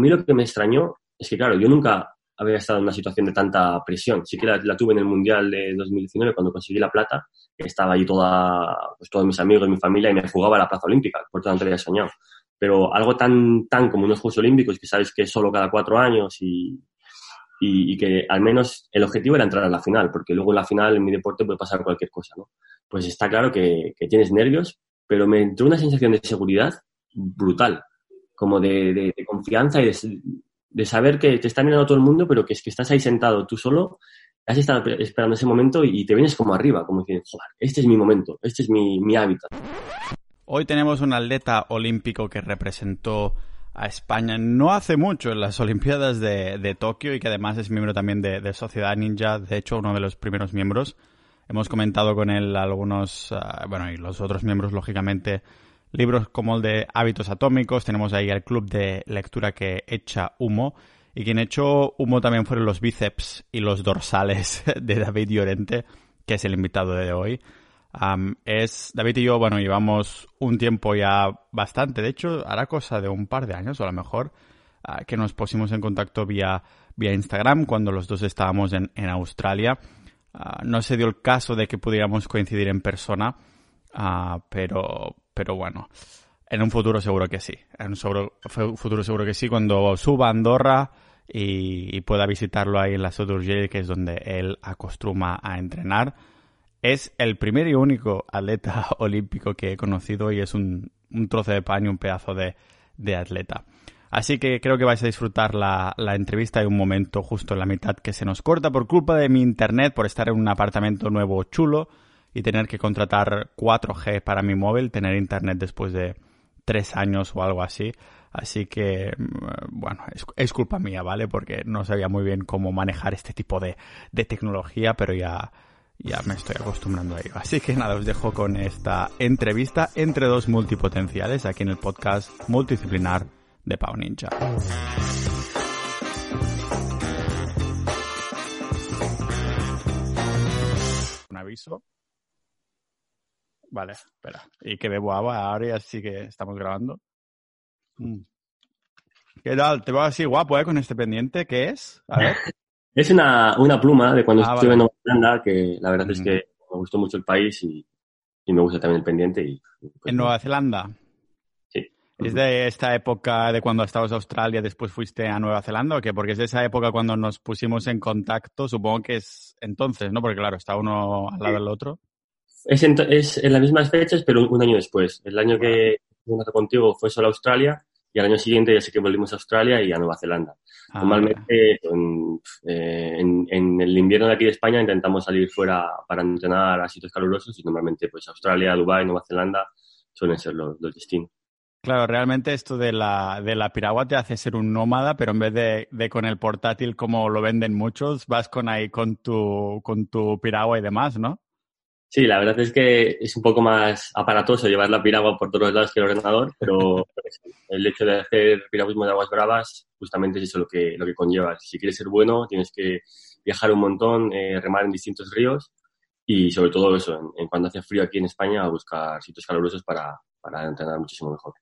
mí lo que me extrañó es que, claro, yo nunca había estado en una situación de tanta presión. Sí que la, tuve en el Mundial de 2019 cuando conseguí la plata. Estaba allí toda, pues, todos mis amigos, mi familia y me jugaba a la plaza olímpica, por tanto había soñado. Pero algo tan, tan como unos Juegos Olímpicos, que sabes que es solo cada cuatro años y, y, que al menos el objetivo era entrar a la final, porque luego en la final en mi deporte puede pasar cualquier cosa, ¿no? Pues está claro que, que tienes nervios, pero me entró una sensación de seguridad brutal, como de, de, confianza y de, de, saber que te está mirando todo el mundo, pero que es que estás ahí sentado tú solo, has estado esperando ese momento y, te vienes como arriba, como diciendo, joder, este es mi momento, este es mi, mi hábitat. Hoy tenemos un atleta olímpico que representó a España no hace mucho en las Olimpiadas de, de Tokio y que además es miembro también de, Sociedad Ninja, de hecho uno de los primeros miembros. Hemos comentado con él algunos, ah, bueno, y los otros miembros, lógicamente, libros como el de Hábitos Atómicos, tenemos ahí el club de lectura que echa humo, y quien echó humo también fueron los bíceps y los dorsales de David Llorente, que es el invitado de hoy. Es David y yo, bueno, llevamos un tiempo ya bastante, de hecho, hará cosa de un par de años o a lo mejor, ah, que nos pusimos en contacto vía, vía Instagram cuando los dos estábamos en, Australia. Ah, no se dio el caso de que pudiéramos coincidir en persona, ah, pero, pero bueno, en un futuro seguro que sí. En un futuro seguro que sí, cuando suba a Andorra y, pueda visitarlo ahí en la Sodurgel, que es donde él acostumbra a entrenar es el primer y único atleta olímpico que he conocido y es un, trozo de paño, un pedazo de, atleta. Así que creo que vais a disfrutar la, entrevista y un momento justo en la mitad que se nos corta por culpa de mi internet, por estar en un apartamento nuevo chulo y tener que contratar 4G para mi móvil, tener internet después de tres años o algo así. Así que, mm, bueno, es, culpa mía, ¿vale? Porque no sabía muy bien cómo manejar este tipo de tecnología, pero ya, ya me estoy acostumbrando a ello. Así que nada, os dejo con esta entrevista entre dos multipotenciales aquí en el podcast multidisciplinar de Pau Ninja. Un aviso. Vale, espera. Y que bebo agua ahora y así que estamos grabando. Mm. ¿Qué tal? Te veo así guapo, ¿eh? Con este pendiente. ¿Qué es? A ver. Es una, una pluma de cuando ah, estuve en Nueva Zelanda, que la verdad es que me gustó mucho el país y, y me gusta también el pendiente. Y, pues, ¿En Nueva Zelanda? Sí. ¿Es de esta época de cuando estabas en Australia, después fuiste a Nueva Zelanda o qué? Porque es de esa época cuando nos pusimos en contacto, supongo que es entonces, ¿no? Porque claro, está uno al lado del otro. Es en, es en las mismas fechas, pero un año después. El año que estuve contigo fue solo Australia y al año siguiente ya sé que volvimos a Australia y a Nueva Zelanda. Ah, Normalmente eh, en, en, el invierno de aquí de España intentamos salir fuera para entrenar a sitios calurosos y normalmente pues Australia, Dubái, Nueva Zelanda suelen ser los, destinos. Claro, realmente esto de la, de la piragua te hace ser un nómada, pero en vez de, de, con el portátil como lo venden muchos, vas con ahí con tu, con tu piragua y demás, ¿no? Sí, la verdad es que es un poco más aparatoso llevar la piragua por todos lados que el ordenador, pero el hecho de hacer piragüismo de aguas bravas justamente es eso lo que, lo que conlleva. Si quieres ser bueno, tienes que viajar un montón, eh, remar en distintos ríos y sobre todo eso, en, cuando hace frío aquí en España, a buscar sitios calurosos para, para entrenar muchísimo mejor.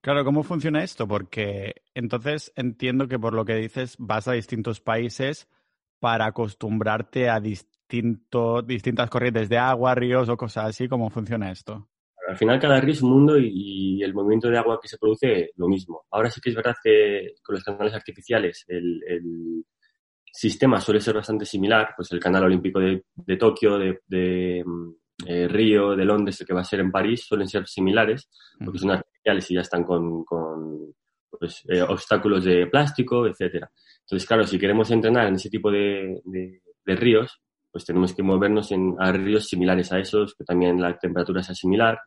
Claro, ¿cómo funciona esto? Porque entonces entiendo que por lo que dices vas a distintos países para acostumbrarte a distintos distintas corrientes de agua, ríos o cosas así? ¿Cómo funciona esto? Al final cada río es un mundo y, el movimiento de agua que se produce lo mismo. Ahora sí que es verdad que con los canales artificiales el, sistema suele ser bastante similar, pues el canal olímpico de, Tokio, de, mm, eh, Río, de Londres, el que va a ser en París, suelen ser similares, porque son artificiales y ya están con, pues, eh, obstáculos de plástico, etcétera. Entonces, claro, si queremos entrenar en ese tipo de, ríos, pues tenemos que movernos en, a ríos similares a esos, que también la temperatura sea similar.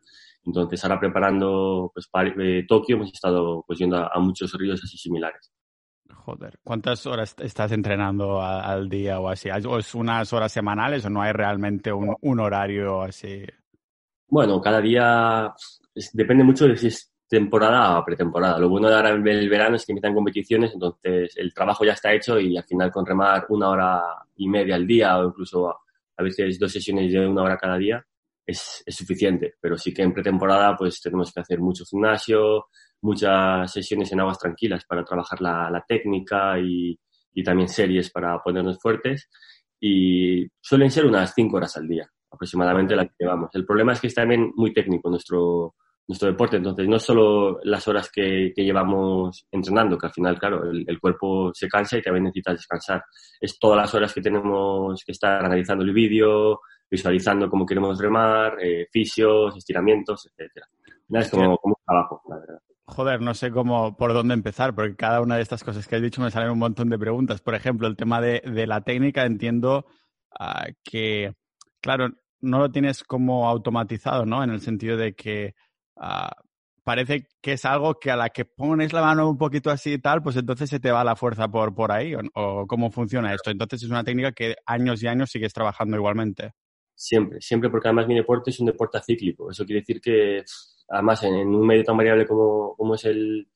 Entonces, ahora preparando pues, para, eh, Tokio, hemos estado pues, yendo a, muchos ríos así similares. Joder, ¿cuántas horas estás entrenando al día o así? ¿O es unas horas semanales o no hay realmente un, un horario así? Bueno, cada día depende mucho de si es temporada o pretemporada. Lo bueno de ahora el verano es que empiezan competiciones, entonces el trabajo ya está hecho y al final con remar una hora y media al día o incluso a veces dos sesiones de una hora cada día es, es suficiente. Pero sí que en pretemporada pues tenemos que hacer mucho gimnasio, muchas sesiones en aguas tranquilas para trabajar la, técnica y, también series para ponernos fuertes. Y suelen ser unas cinco horas al día, aproximadamente la que llevamos. El problema es que es también muy técnico nuestro, nuestro deporte. Entonces, no solo las horas que, llevamos entrenando, que al final, claro, el, cuerpo se cansa y también necesita descansar. Es todas las horas que tenemos que estar analizando el vídeo, visualizando cómo queremos remar, eh, fisios, estiramientos, etcétera. Es como, como, un trabajo, la verdad. Joder, no sé cómo, por dónde empezar, porque cada una de estas cosas que has dicho me salen un montón de preguntas. Por ejemplo, el tema de, la técnica, entiendo ah, que, claro, no lo tienes como automatizado, ¿no? En el sentido de que Ah, parece que es algo que a la que pones la mano un poquito así y tal, pues entonces se te va la fuerza por, por ahí, o, cómo funciona esto. Entonces es una técnica que años y años sigues trabajando igualmente. Siempre, siempre, porque además mi deporte es un deporte cíclico. Eso quiere decir que, además, en, un medio tan variable como, como es el,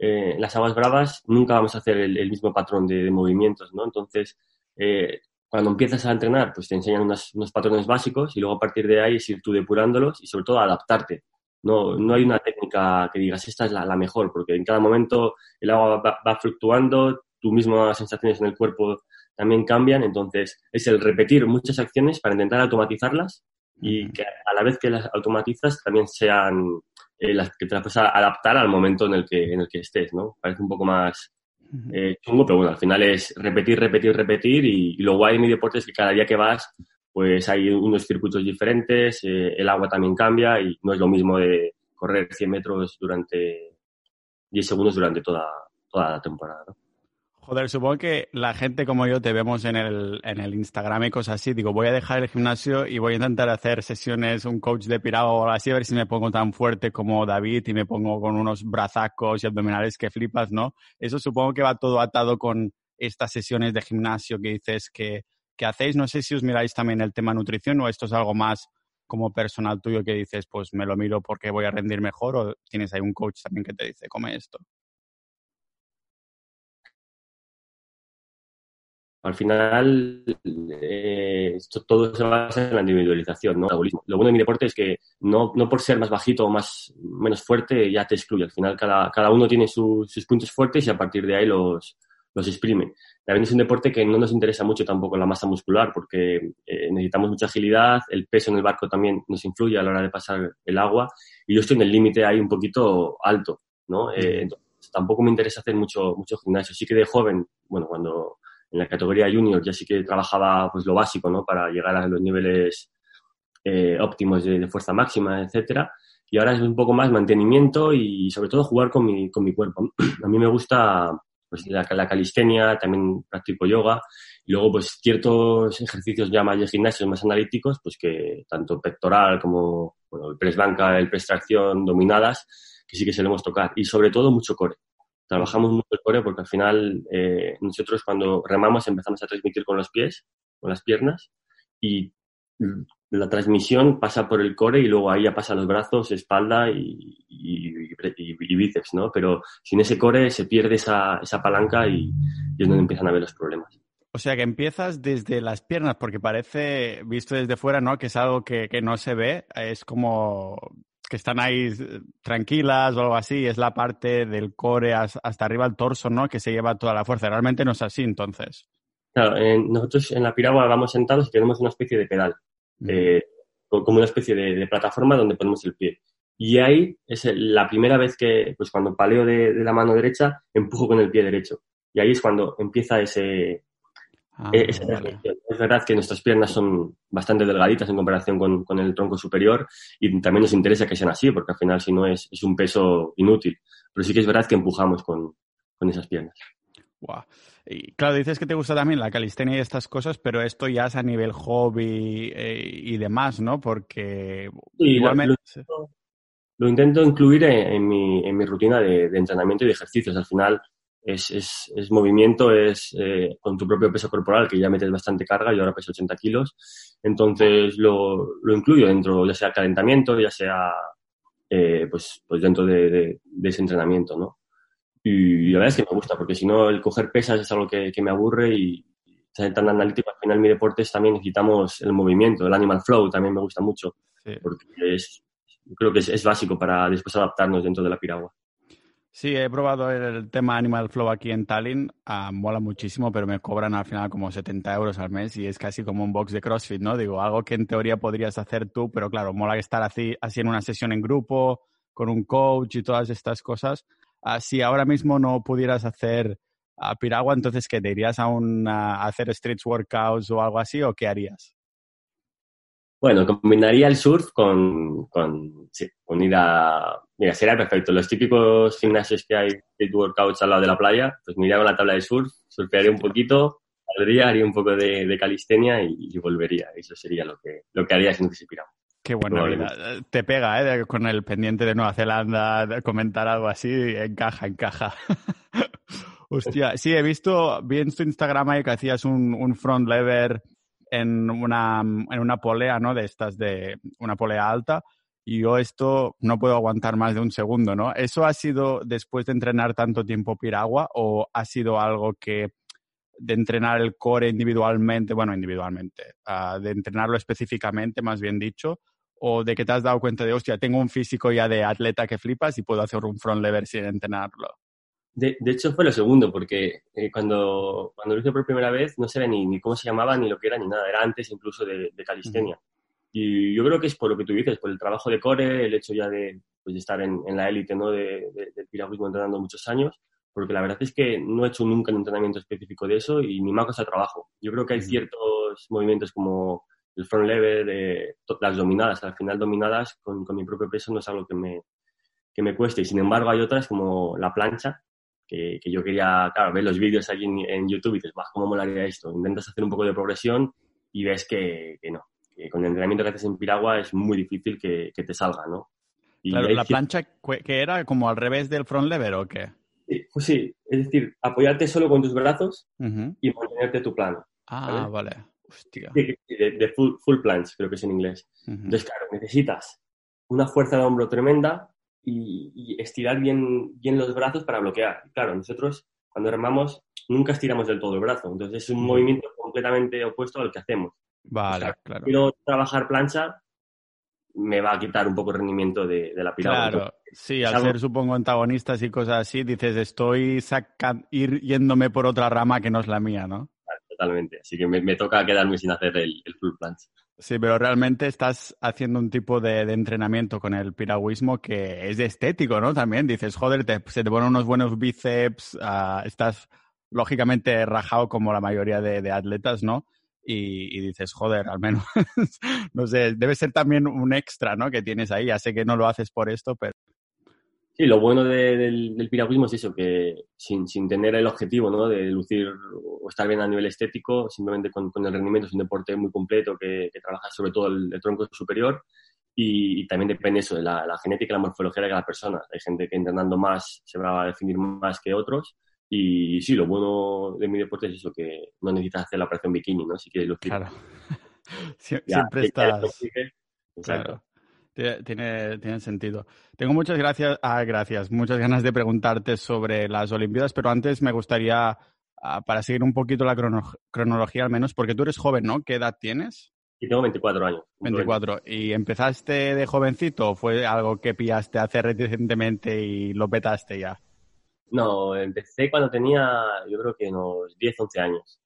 eh, las aguas bravas, nunca vamos a hacer el, mismo patrón de, movimientos, ¿no? Entonces, eh, cuando empiezas a entrenar, pues te enseñan unos, unos patrones básicos y luego a partir de ahí es ir tú depurándolos y sobre todo adaptarte no, no hay una técnica que digas, esta es la, la mejor, porque en cada momento el agua va, fluctuando, tus mismas sensaciones en el cuerpo también cambian, entonces es el repetir muchas acciones para intentar automatizarlas y que a la vez que las automatizas también sean eh, las que te las puedas adaptar al momento en el que, en el que estés, ¿no? Parece un poco más eh, chungo, pero bueno, al final es repetir, repetir, repetir y, y lo guay mi deporte es que cada día que vas pues hay unos circuitos diferentes, eh, el agua también cambia y no es lo mismo de correr 100 metros durante 10 segundos durante toda, toda la temporada. ¿no? Joder, supongo que la gente como yo te vemos en el, en el Instagram y cosas así. Digo, voy a dejar el gimnasio y voy a intentar hacer sesiones, un coach de pirado o así, a ver si me pongo tan fuerte como David y me pongo con unos brazacos y abdominales que flipas, ¿no? Eso supongo que va todo atado con estas sesiones de gimnasio que dices que que hacéis. No sé si os miráis también el tema nutrición o esto es algo más como personal tuyo que dices, pues me lo miro porque voy a rendir mejor o tienes ahí un coach también que te dice, come esto. Al final, eh, todo se basa en la individualización, ¿no? Lo bueno de mi deporte es que no, no por ser más bajito o más, menos fuerte ya te excluye. Al final, cada, cada uno tiene sus puntos fuertes y a partir de ahí los, los exprime. También es un deporte que no nos interesa mucho tampoco la masa muscular porque eh, necesitamos mucha agilidad, el peso en el barco también nos influye a la hora de pasar el agua y yo estoy en el límite ahí un poquito alto, ¿no? Eh, tampoco me interesa hacer mucho, mucho gimnasio. Sí que de joven, bueno, cuando en la categoría junior ya sí que trabajaba pues lo básico, ¿no? Para llegar a los niveles eh, óptimos de, de, fuerza máxima, etcétera. Y ahora es un poco más mantenimiento y sobre todo jugar con mi, con mi cuerpo. A mí me gusta pues la, la, calistenia, también practico yoga. Y luego, pues ciertos ejercicios ya más de gimnasios, más analíticos, pues que tanto pectoral como bueno, el press banca, el press tracción, dominadas, que sí que solemos tocar. Y sobre todo mucho core. Trabajamos mucho el core porque al final eh, nosotros cuando remamos empezamos a transmitir con los pies, con las piernas, y la transmisión pasa por el core y luego ahí ya pasa los brazos, espalda y, y, bíceps, ¿no? Pero sin ese core se pierde esa, esa palanca y, es donde empiezan a ver los problemas. O sea que empiezas desde las piernas, porque parece, visto desde fuera, ¿no? Que es algo que, que no se ve, es como que están ahí tranquilas o algo así, es la parte del core hasta arriba el torso, ¿no? Que se lleva toda la fuerza. Realmente no es así, entonces. Claro, nosotros en la piragua vamos sentados y tenemos una especie de pedal eh, como una especie de, plataforma donde ponemos el pie. Y ahí es la primera vez que, pues cuando paleo de, la mano derecha, empujo con el pie derecho. Y ahí es cuando empieza ese, ah, e, Es verdad que nuestras piernas son bastante delgaditas en comparación con, con, el tronco superior y también nos interesa que sean así, porque al final si no es, es un peso inútil. Pero sí que es verdad que empujamos con, con esas piernas. Wow. Y claro, dices que te gusta también la calistenia y estas cosas, pero esto ya es a nivel hobby eh, y demás, ¿no? Porque igualmente... Lo, intento incluir en, mi, en mi, rutina de, entrenamiento y de ejercicios. Al final es, es, es movimiento, es eh, con tu propio peso corporal, que ya metes bastante carga, yo ahora peso 80 kilos. Entonces lo, lo incluyo dentro, ya sea calentamiento, ya sea eh, pues, pues dentro de, de ese entrenamiento, ¿no? Y la verdad es que me gusta, porque si no, el coger pesas es algo que, me aburre y ser tan analítico. Al final, mi deporte es, también necesitamos el movimiento, el animal flow también me gusta mucho, porque es, creo que es, básico para después adaptarnos dentro de la piragua. Sí, he probado el tema Animal Flow aquí en Tallinn, ah, mola muchísimo, pero me cobran al final como 70 euros al mes y es casi como un box de CrossFit, ¿no? Digo, algo que en teoría podrías hacer tú, pero claro, mola estar así, así en una sesión en grupo, con un coach y todas estas cosas. Ah, si ahora mismo no pudieras hacer a piragua, entonces, ¿qué? ¿Te irías a, un, hacer street workouts o algo así o qué harías? Bueno, combinaría el surf con, con, sí, con a... Mira, sería perfecto. Los típicos gimnasios que hay, street workouts al lado de la playa, pues me iría con la tabla de surf, surfearía un poquito, saldría, haría un poco de, calistenia y, volvería. Eso sería lo que, lo que haría si no pirado. Qué buena vida. Te pega, ¿eh? Con el pendiente de Nueva Zelanda, comentar algo así, encaja, encaja. Hostia, sí, he visto, vi en tu Instagram ahí que hacías un, un front lever en una, en una polea, ¿no? De estas de una polea alta. Y yo esto no puedo aguantar más de un segundo, ¿no? ¿Eso ha sido después de entrenar tanto tiempo piragua o ha sido algo que de entrenar el core individualmente, bueno, individualmente, uh, de entrenarlo específicamente, más bien dicho, o de que te has dado cuenta de, hostia, tengo un físico ya de atleta que flipas y puedo hacer un front lever sin entrenarlo? De, de, hecho, fue lo segundo, porque eh, cuando, cuando lo hice por primera vez no sabía ni, ni, cómo se llamaba, ni lo que era, ni nada. Era antes incluso de, de calistenia. Y yo creo que es por lo que tú dices, por el trabajo de core, el hecho ya de, pues, de estar en, en, la élite ¿no? de, del piragüismo entrenando muchos años, porque la verdad es que no he hecho nunca un entrenamiento específico de eso y ni me ha costado trabajo. Yo creo que hay ciertos movimientos como el front lever, de, las dominadas, al final dominadas con, con mi propio peso no es algo que me, que me cueste. Y sin embargo hay otras como la plancha, que, yo quería, claro, ver los vídeos aquí en, YouTube y dices, va, ¿cómo molaría esto? Intentas hacer un poco de progresión y ves que, no, que con el entrenamiento que haces en piragua es muy difícil que, te salga, ¿no? Y claro, ¿la plancha que era como al revés del front lever o qué? Pues sí, es decir, apoyarte solo con tus brazos y mantenerte tu plano. Ah, vale. Hostia. De, full, full planche, creo que es en inglés. Entonces, claro, necesitas una fuerza de hombro tremenda, y, estirar bien, bien los brazos para bloquear. Claro, nosotros cuando remamos nunca estiramos del todo el brazo, entonces es un movimiento completamente opuesto al que hacemos. Vale, claro. Quiero trabajar plancha, me va a quitar un poco el rendimiento de, la piragua. Claro, sí, al ser supongo antagonistas y cosas así, dices estoy sacan, ir yéndome por otra rama que no es la mía, ¿no? Totalmente, así que me, toca quedarme sin hacer el, full plancha. Sí, pero realmente estás haciendo un tipo de, entrenamiento con el piragüismo que es estético, ¿no? También dices, joder, se te ponen unos buenos bíceps, uh, estás lógicamente rajado como la mayoría de, atletas, ¿no? Y, dices, joder, al menos, no sé, debe ser también un extra, ¿no? Que tienes ahí. Ya sé que no lo haces por esto, pero Sí, lo bueno del, del, piragüismo es eso, que sin, sin, tener el objetivo ¿no? de lucir o estar bien a nivel estético, simplemente con, con el rendimiento es un deporte muy completo que, que trabaja sobre todo el, tronco superior y, también depende eso de la, la, genética y la morfología de cada persona. Hay gente que entrenando más se va a definir más que otros y, sí, lo bueno de mi deporte es eso, que no necesitas hacer la operación bikini, ¿no? Si quieres lucir. Claro. siempre estás... Claro. Tiene, tiene sentido. Tengo muchas gracias, ah, gracias, muchas ganas de preguntarte sobre las Olimpiadas, pero antes me gustaría, ah, para seguir un poquito la cronología al menos, porque tú eres joven, ¿no? ¿Qué edad tienes? Y tengo 24 años. 24. ¿Y empezaste de jovencito o fue algo que pillaste hace recientemente y lo petaste ya? No, empecé cuando tenía, yo creo que unos 10, 11 años.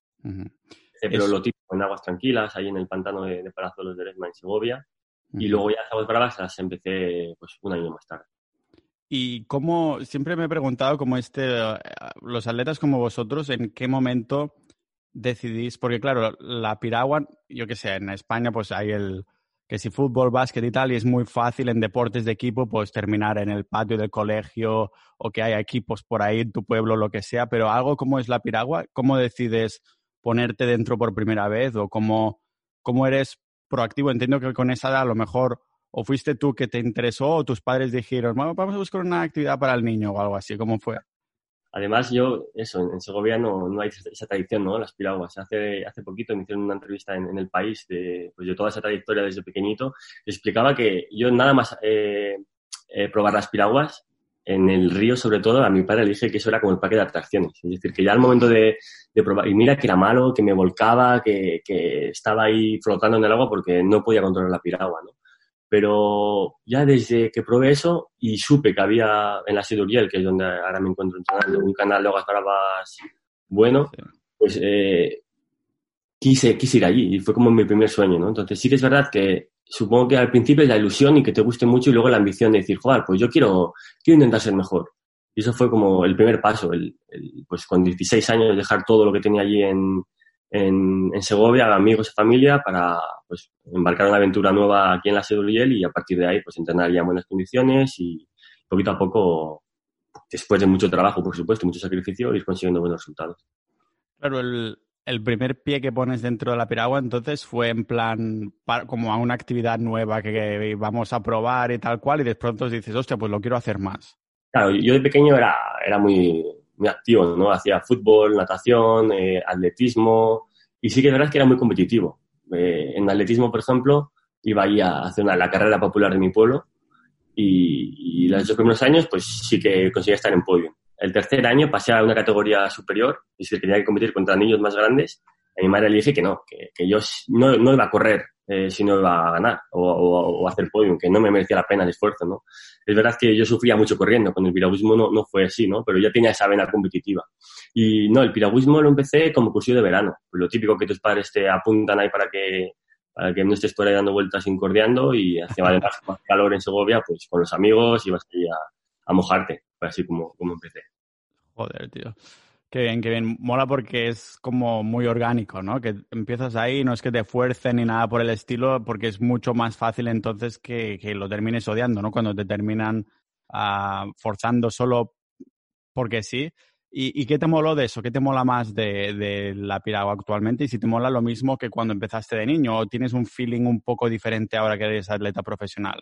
pero lo típico en aguas tranquilas, ahí en el pantano de, de Palazuelos de Lesma, en Segovia. Y luego ya aguas bravas las empecé pues un año más tarde. Y cómo, siempre me he preguntado cómo este, los atletas como vosotros, en qué momento decidís, porque claro, la piragua, yo que sé, en España pues hay el, que si fútbol, básquet y tal, y es muy fácil en deportes de equipo pues terminar en el patio del colegio o que haya equipos por ahí en tu pueblo, lo que sea, pero algo como es la piragua, ¿cómo decides ponerte dentro por primera vez o cómo, cómo eres proactivo. Entiendo que con esa edad a lo mejor o fuiste tú que te interesó o tus padres dijeron, vamos a buscar una actividad para el niño o algo así. ¿Cómo fue? Además, yo, eso, en Segovia no, no hay esa tradición, ¿no? Las piraguas. Hace, hace poquito me hicieron una entrevista en, el país de, pues, toda esa trayectoria desde pequeñito. explicaba que yo nada más eh, eh, probar las piraguas, en el río, sobre todo, a mi padre le dije que eso era como el paquete de atracciones. Es decir, que ya al momento de, probar, y mira que era malo, que me volcaba, que, estaba ahí flotando en el agua porque no podía controlar la piragua, ¿no? Pero ya desde que probé eso y supe que había en la Siduriel, que es donde ahora me encuentro entrenando, un canal de hogas bravas bueno, pues eh, quise, quise ir allí y fue como mi primer sueño, ¿no? Entonces sí que es verdad que supongo que al principio es la ilusión y que te guste mucho y luego la ambición de decir, joder, pues yo quiero, quiero intentar ser mejor. Y eso fue como el primer paso, el, pues con 16 años dejar todo lo que tenía allí en, en, en Segovia, amigos y familia, para pues, embarcar una aventura nueva aquí en la Seduriel y a partir de ahí pues entrenar ya en buenas condiciones y poquito a poco, después de mucho trabajo, por supuesto, mucho sacrificio, ir consiguiendo buenos resultados. Claro, el, el primer pie que pones dentro de la piragua entonces fue en plan como a una actividad nueva que, vamos a probar y tal cual y de pronto dices, hostia, pues lo quiero hacer más. Claro, yo de pequeño era, era muy, muy activo, ¿no? Hacía fútbol, natación, eh, atletismo y sí que es verdad que era muy competitivo. Eh, en atletismo, por ejemplo, iba ahí a hacer una, la carrera popular de mi pueblo y, y los primeros años pues sí que conseguía estar en podio el tercer año pasé a una categoría superior y si tenía que competir contra niños más grandes, a mi madre le dije que no, que, que yo no, no, iba a correr eh, si no iba a ganar o, o, o, hacer podium, que no me merecía la pena el esfuerzo, ¿no? Es verdad que yo sufría mucho corriendo, con el piragüismo no, no fue así, ¿no? Pero ya tenía esa vena competitiva. Y no, el piragüismo lo empecé como curso de verano, lo típico que tus padres te apuntan ahí para que para que no estés por ahí dando vueltas incordiando y hacía más, más calor en Segovia, pues con los amigos ibas ahí a, a mojarte. Así como, como empecé. Joder, tío. Qué bien, qué bien. Mola porque es como muy orgánico, ¿no? Que empiezas ahí, no es que te fuercen ni nada por el estilo, porque es mucho más fácil entonces que, que lo termines odiando, ¿no? Cuando te terminan uh, forzando solo porque sí. ¿Y, ¿Y, qué te moló de eso? ¿Qué te mola más de, de, la piragua actualmente? Y si te mola lo mismo que cuando empezaste de niño, o tienes un feeling un poco diferente ahora que eres atleta profesional?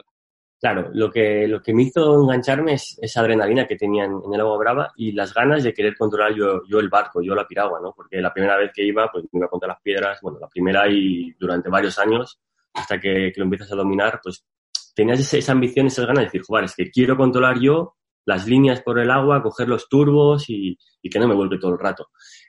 Claro, lo que, lo que me hizo engancharme es esa adrenalina que tenía en, el agua brava y las ganas de querer controlar yo, yo el barco, yo la piragua, ¿no? Porque la primera vez que iba, pues me iba contra las piedras, bueno, la primera y durante varios años, hasta que, que lo empiezas a dominar, pues tenías esa, esa ambición, esas ganas de decir, joder, es que quiero controlar yo las líneas por el agua, coger los turbos y, que no me vuelve todo el rato.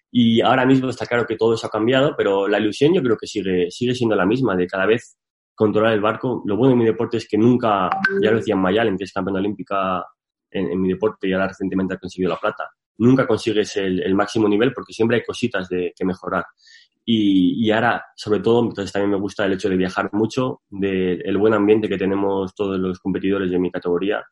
Y ahora mismo está claro que todo eso ha cambiado, pero la ilusión yo creo que sigue, sigue siendo la misma, de cada vez controlar el barco. Lo bueno de mi deporte es que nunca, ya lo decía Mayalen, que es campeona olímpica en, mi deporte y ahora recientemente ha conseguido la plata, nunca consigues el, máximo nivel porque siempre hay cositas de que mejorar. Y, ahora, sobre todo, entonces también me gusta el hecho de viajar mucho, del de buen ambiente que tenemos todos los competidores de mi categoría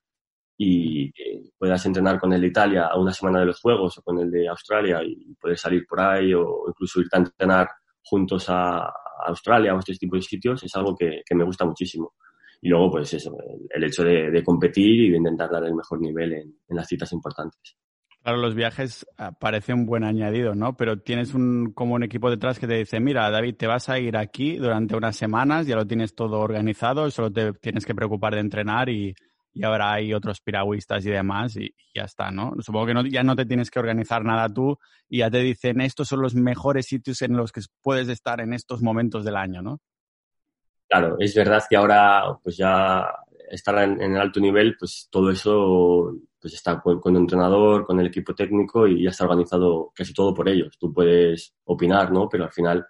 y que puedas entrenar con el de Italia a una semana de los Juegos o con el de Australia y poder salir por ahí o incluso irte a entrenar juntos a, Australia o este tipo de sitios es algo que, que me gusta muchísimo. Y luego, pues eso, el, hecho de, de, competir y de intentar dar el mejor nivel en, en las citas importantes. Claro, los viajes ah, parece un buen añadido, ¿no? Pero tienes un, como un equipo detrás que te dice, mira, David, te vas a ir aquí durante unas semanas, ya lo tienes todo organizado, solo te tienes que preocupar de entrenar y, y ahora hay otros piragüistas y demás y, ya está, ¿no? Supongo que no, ya no te tienes que organizar nada tú y ya te dicen estos son los mejores sitios en los que puedes estar en estos momentos del año, ¿no? Claro, es verdad que ahora pues ya estar en, en el alto nivel, pues todo eso pues está con, con, el entrenador, con el equipo técnico y ya está organizado casi todo por ellos. Tú puedes opinar, ¿no? Pero al final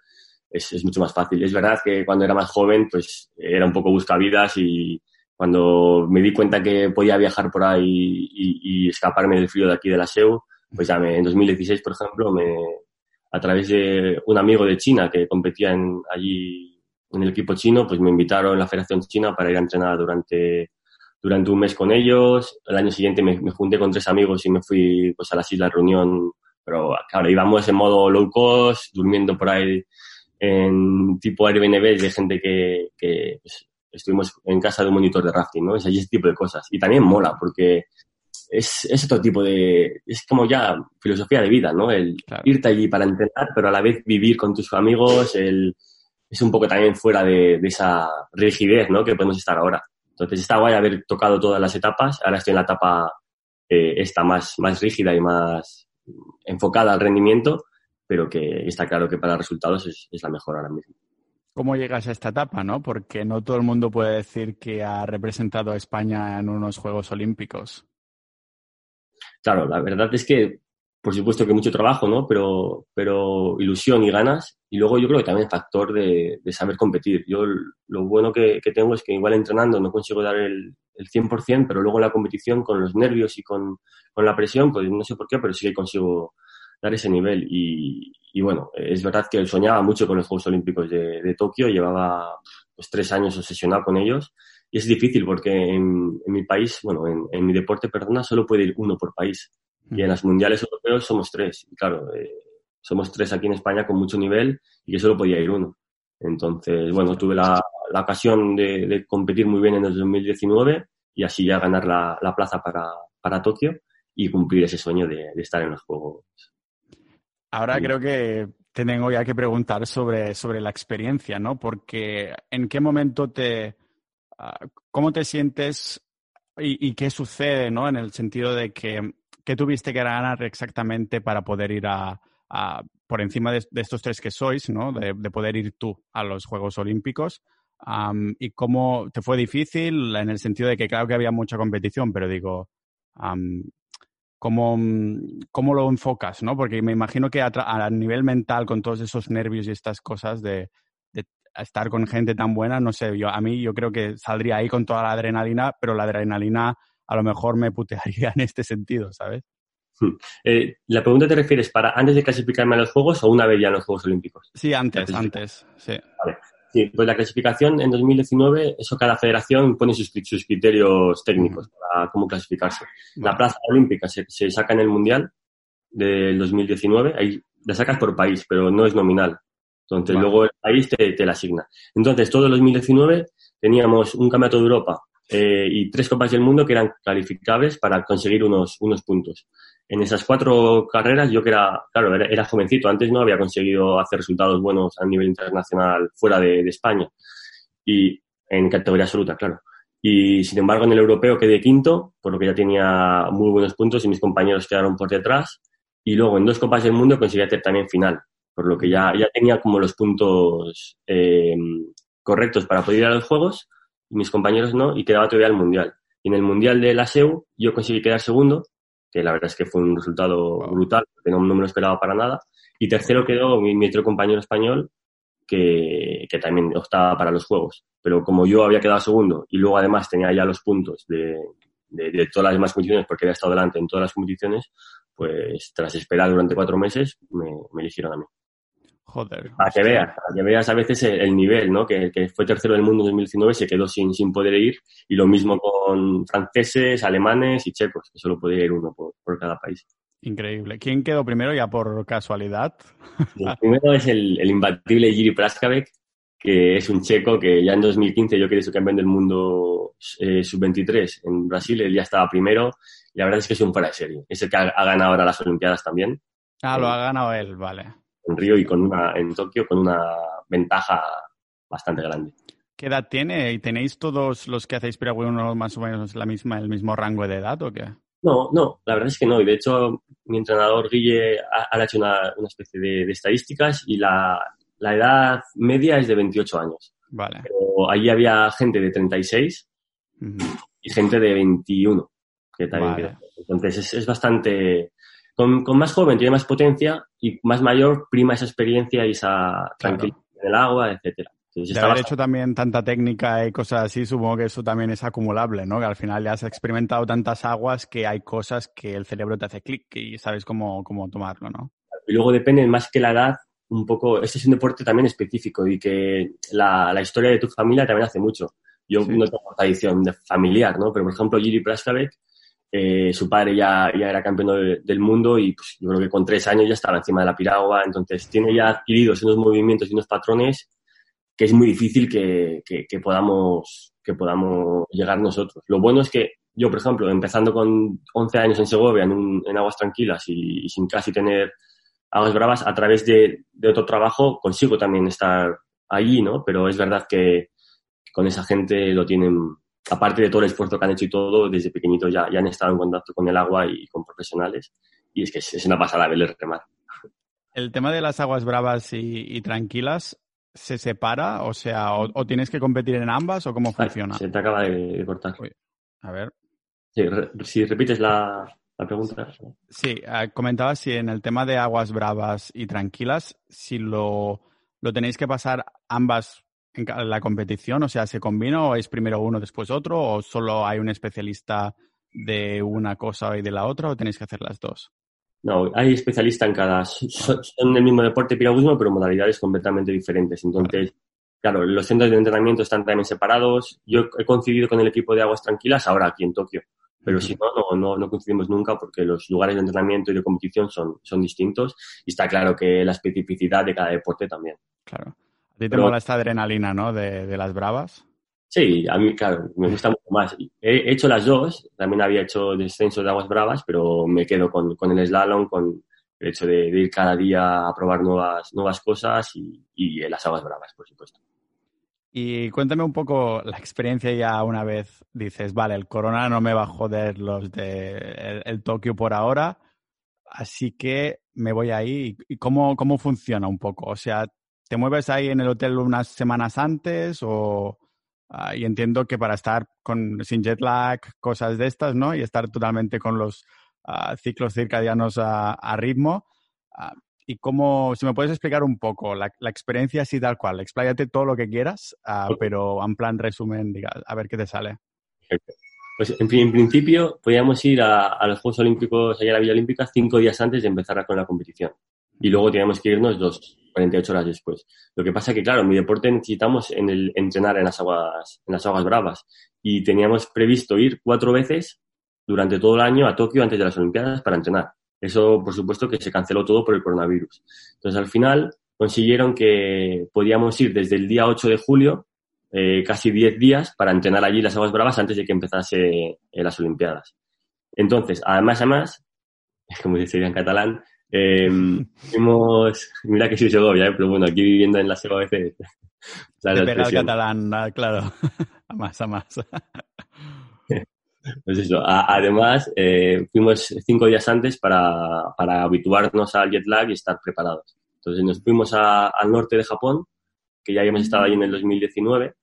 es, es mucho más fácil. Es verdad que cuando era más joven, pues era un poco buscavidas y, cuando me di cuenta que podía viajar por ahí y, y escaparme del frío de aquí de la SEU, pues ya me, en 2016, por ejemplo, me, a través de un amigo de China que competía en, allí en el equipo chino, pues me invitaron a la Federación China para ir a entrenar durante, durante un mes con ellos. El año siguiente me, me junté con tres amigos y me fui pues, a las Islas Reunión, pero claro, íbamos en modo low cost, durmiendo por ahí en tipo Airbnb de gente que, que pues, estuvimos en casa de un monitor de rafting, ¿no? Es ese tipo de cosas. Y también mola porque es, es otro tipo de... Es como ya filosofía de vida, ¿no? El claro. irte allí para entrenar, pero a la vez vivir con tus amigos, el, es un poco también fuera de, de esa rigidez, ¿no? Que podemos estar ahora. Entonces está guay haber tocado todas las etapas. Ahora estoy en la etapa eh, esta más, más rígida y más enfocada al rendimiento, pero que está claro que para resultados es, es la mejor ahora mismo cómo llegas a esta etapa, ¿no? Porque no todo el mundo puede decir que ha representado a España en unos Juegos Olímpicos. Claro, la verdad es que por supuesto que mucho trabajo, ¿no? Pero, pero ilusión y ganas. Y luego yo creo que también factor de, saber competir. Yo lo bueno que, que, tengo es que igual entrenando no consigo dar el, el 100%, pero luego en la competición con los nervios y con, con, la presión, pues no sé por qué, pero sí que consigo dar ese nivel. Y, y bueno, es verdad que soñaba mucho con los Juegos Olímpicos de, de Tokio, llevaba pues, tres años obsesionado con ellos. Y es difícil porque en, en mi país, bueno, en, en mi deporte, perdona, solo puede ir uno por país. Y en las mundiales europeos somos tres. Y claro, eh, somos tres aquí en España con mucho nivel y que solo podía ir uno. Entonces, bueno, tuve la, la ocasión de, de, competir muy bien en el 2019 y así ya ganar la, la plaza para, para, Tokio y cumplir ese sueño de, de estar en los Juegos. Ahora creo que te tengo ya que preguntar sobre, sobre la experiencia, ¿no? Porque en qué momento te, uh, cómo te sientes y, y, qué sucede, ¿no? En el sentido de que ¿qué tuviste que ganar exactamente para poder ir a, a por encima de, de, estos tres que sois, ¿no? De, de, poder ir tú a los Juegos Olímpicos. Um, ¿Y cómo te fue difícil? En el sentido de que claro que había mucha competición, pero digo, um, ¿cómo, ¿cómo, lo enfocas? ¿no? Porque me imagino que a, a, nivel mental, con todos esos nervios y estas cosas de, de, estar con gente tan buena, no sé, yo, a mí yo creo que saldría ahí con toda la adrenalina, pero la adrenalina a lo mejor me putearía en este sentido, ¿sabes? Eh, la pregunta te refieres para antes de clasificarme a los Juegos o una vez ya en los Juegos Olímpicos? Sí, antes, antes, sí. Vale. Sí, pues la clasificación en 2019, eso cada federación pone sus, sus criterios técnicos para cómo clasificarse. La plaza olímpica se, se, saca en el Mundial del 2019, ahí la sacas por país, pero no es nominal. Entonces vale. luego el país te, te la asigna. Entonces todo el 2019 teníamos un campeonato de Europa eh, y tres copas del mundo que eran calificables para conseguir unos, unos puntos. En esas cuatro carreras, yo que era, claro, era, era, jovencito, antes no había conseguido hacer resultados buenos a nivel internacional fuera de, de, España y en categoría absoluta, claro. Y sin embargo, en el europeo quedé quinto, por lo que ya tenía muy buenos puntos y mis compañeros quedaron por detrás. Y luego en dos copas del mundo conseguí hacer también final, por lo que ya, ya tenía como los puntos eh, correctos para poder ir a los juegos y mis compañeros no, y quedaba todavía el Mundial. Y en el Mundial de la SEU yo conseguí quedar segundo, que la verdad es que fue un resultado brutal, porque no, no, me lo esperaba para nada. Y tercero quedó mi, mi otro compañero español, que, que, también optaba para los Juegos. Pero como yo había quedado segundo y luego además tenía ya los puntos de, de, de todas las demás competiciones, porque había estado delante en todas las competiciones, pues tras esperar durante cuatro meses me, me eligieron a mí. Joder. Para que veas, para que veas a veces el, el nivel, ¿no? Que, que, fue tercero del mundo en 2019 se quedó sin, sin poder ir. Y lo mismo con franceses, alemanes y checos, que solo podía ir uno por, por cada país. Increíble. ¿Quién quedó primero ya por casualidad? El primero es el, el imbatible Jiri Praskavec, que es un checo que ya en 2015 yo quería ser campeón del mundo eh, sub-23 en Brasil, él ya estaba primero. Y la verdad es que es un de serie. Es el que ha, ha ganado ahora las Olimpiadas también. Ah, lo ha ganado él, vale en Río y con una, en Tokio con una ventaja bastante grande. ¿Qué edad tiene? ¿Y tenéis todos los que hacéis uno más o menos la misma, el mismo rango de edad o qué? No, no, la verdad es que no. Y de hecho, mi entrenador Guille ha, ha hecho una, una especie de, de, estadísticas y la, la, edad media es de 28 años. Vale. Pero allí había gente de 36 uh -huh. y gente de 21. Que también vale. Entonces es, es bastante, con, con, más joven tiene más potencia y más mayor prima esa experiencia y esa tranquilidad claro. en el agua, etcétera. Entonces, de haber bastante... hecho también tanta técnica y cosas así, supongo que eso también es acumulable, ¿no? Que al final ya has experimentado tantas aguas que hay cosas que el cerebro te hace clic y sabes cómo, cómo tomarlo, ¿no? Y luego depende más que la edad, un poco, este es un deporte también específico y que la, la historia de tu familia también hace mucho. Yo sí. no tengo tradición familiar, ¿no? Pero, por ejemplo, Yuri Praskavec, eh, su padre ya, ya era campeón de, del mundo y pues, yo creo que con tres años ya estaba encima de la piragua, entonces tiene ya adquiridos unos movimientos y unos patrones que es muy difícil que, que, podamos, que podamos llegar nosotros. Lo bueno es que yo, por ejemplo, empezando con 11 años en Segovia, en aguas tranquilas y, y, sin casi tener aguas bravas, a través de, de otro trabajo consigo también estar allí, ¿no? Pero es verdad que con esa gente lo tienen aparte de todo el esfuerzo que han hecho y todo, desde pequeñito ya, ya han estado en contacto con el agua y con profesionales. Y es que es una pasada verles remar. El tema de las aguas bravas y, y tranquilas, ¿se separa? O sea, o, o, tienes que competir en ambas o cómo funciona? Se te acaba de, cortar. Uy, a ver. Sí, re, si repites la, la pregunta. Sí, ah, comentaba si en el tema de aguas bravas y tranquilas, si lo, lo tenéis que pasar ambas en la competición, o sea, ¿se combina o es primero uno, después otro, o solo hay un especialista de una cosa y de la otra, o tenéis que hacer las dos? No, hay especialistas en cada. Son, el mismo deporte piragüismo, pero modalidades completamente diferentes. Entonces, claro, los centros de entrenamiento están también separados. Yo he coincidido con el equipo de Aguas Tranquilas ahora aquí en Tokio. Pero si no, no, no, coincidimos nunca porque los lugares de entrenamiento y de competición son, son distintos y está claro que la especificidad de cada deporte también. Claro. A ti te mola esta adrenalina, ¿no? De, de las bravas. Sí, a mí, claro, me gusta mucho más. He hecho las dos, también había hecho descenso de aguas bravas, pero me quedo con, con el slalom, con el hecho de, ir cada día a probar nuevas, nuevas cosas y, y las aguas bravas, por supuesto. Y cuéntame un poco la experiencia ya una vez dices, vale, el corona no me va a joder los de el, Tokio por ahora, así que me voy ahí. ¿Y cómo, cómo funciona un poco? O sea, ¿te mueves ahí en el hotel unas semanas antes o...? Ah, y entiendo que para estar con, sin jet lag, cosas de estas, ¿no? Y estar totalmente con los ah, ciclos circadianos a, ritmo. Ah, y cómo, si me puedes explicar un poco la, experiencia así tal cual, expláyate todo lo que quieras, pero en plan resumen, diga, a ver qué te sale. Pues en, en principio podíamos ir a, los Juegos Olímpicos, allá a la Villa Olímpica, cinco días antes de empezar con la competición. Y luego teníamos que irnos dos, 48 horas después. Lo que pasa es que, claro, en mi deporte necesitamos entrenar en las aguas, en las aguas bravas. Y teníamos previsto ir cuatro veces durante todo el año a Tokio antes de las Olimpiadas para entrenar. Eso, por supuesto, que se canceló todo por el coronavirus. Entonces, al final, consiguieron que podíamos ir desde el día 8 de julio, eh, casi 10 días, para entrenar allí las aguas bravas antes de que empezase eh, las Olimpiadas. Entonces, además, además, como diría en catalán, eh, mira que soy segovia, ¿eh? pero bueno, aquí viviendo en la Sego a veces... Te pega el catalán, ah, claro, a más, a más. Pues eso, además eh, fuimos cinco días antes para, para, habituarnos al jet lag y estar preparados. Entonces nos fuimos al norte de Japón, que ya habíamos estado ahí en el 2019,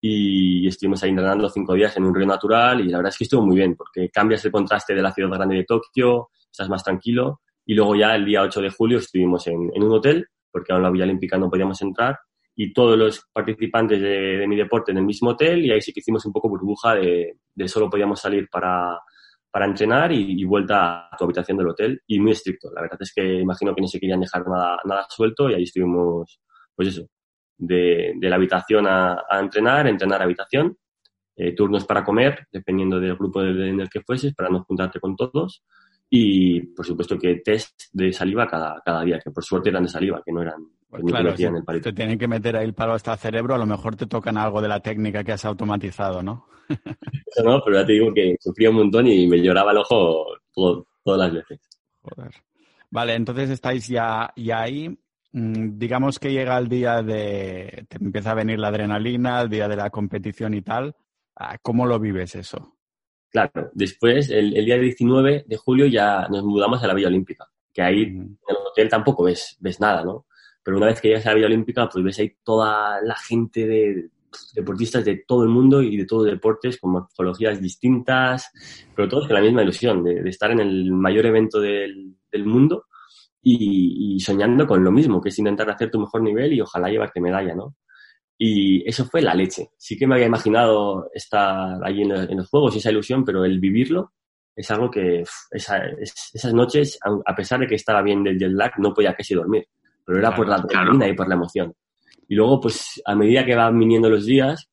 y estuvimos ahí entrenando cinco días en un río natural y la verdad es que estuvo muy bien porque cambias el contraste de la ciudad grande de Tokio, estás más tranquilo y luego ya el día 8 de julio estuvimos en, un hotel, porque a la Villa Olímpica no podíamos entrar, y todos los participantes de, mi deporte en el mismo hotel, y ahí sí que hicimos un poco burbuja de, solo podíamos salir para, para entrenar y, vuelta a tu habitación del hotel, y muy estricto. La verdad es que imagino que no se querían dejar nada, nada suelto, y ahí estuvimos, pues eso, de, la habitación a, entrenar, entrenar a habitación, eh, turnos para comer, dependiendo del grupo en el que fueses, para no juntarte con todos, y por supuesto que test de saliva cada, cada día, que por suerte eran de saliva, que no eran pues claro, si te tienen que meter ahí el palo hasta el cerebro, a lo mejor te tocan algo de la técnica que has automatizado, ¿no? Eso no, pero ya te digo que sufría un montón y me lloraba el ojo todas las veces. Joder. Vale, entonces estáis ya, ya ahí. Mm, digamos que llega el día de. Te empieza a venir la adrenalina, el día de la competición y tal. Ah, ¿Cómo lo vives eso? Claro, después, el, día 19 de julio ya nos mudamos a la Villa Olímpica, que ahí en el hotel tampoco ves, ves nada, ¿no? Pero una vez que llegas a la Villa Olímpica, pues ves ahí toda la gente de deportistas de todo el mundo y de todos deportes con morfologías distintas, pero todos con la misma ilusión de, estar en el mayor evento del, mundo y, y, soñando con lo mismo, que es intentar hacer tu mejor nivel y ojalá llevarte medalla, ¿no? Y eso fue la leche. Sí que me había imaginado estar allí en, los juegos y esa ilusión, pero el vivirlo es algo que esas noches, a pesar de que estaba bien del jet lag, no podía casi dormir. Pero era por la adrenalina y por la emoción. Y luego, pues, a medida que van viniendo los días,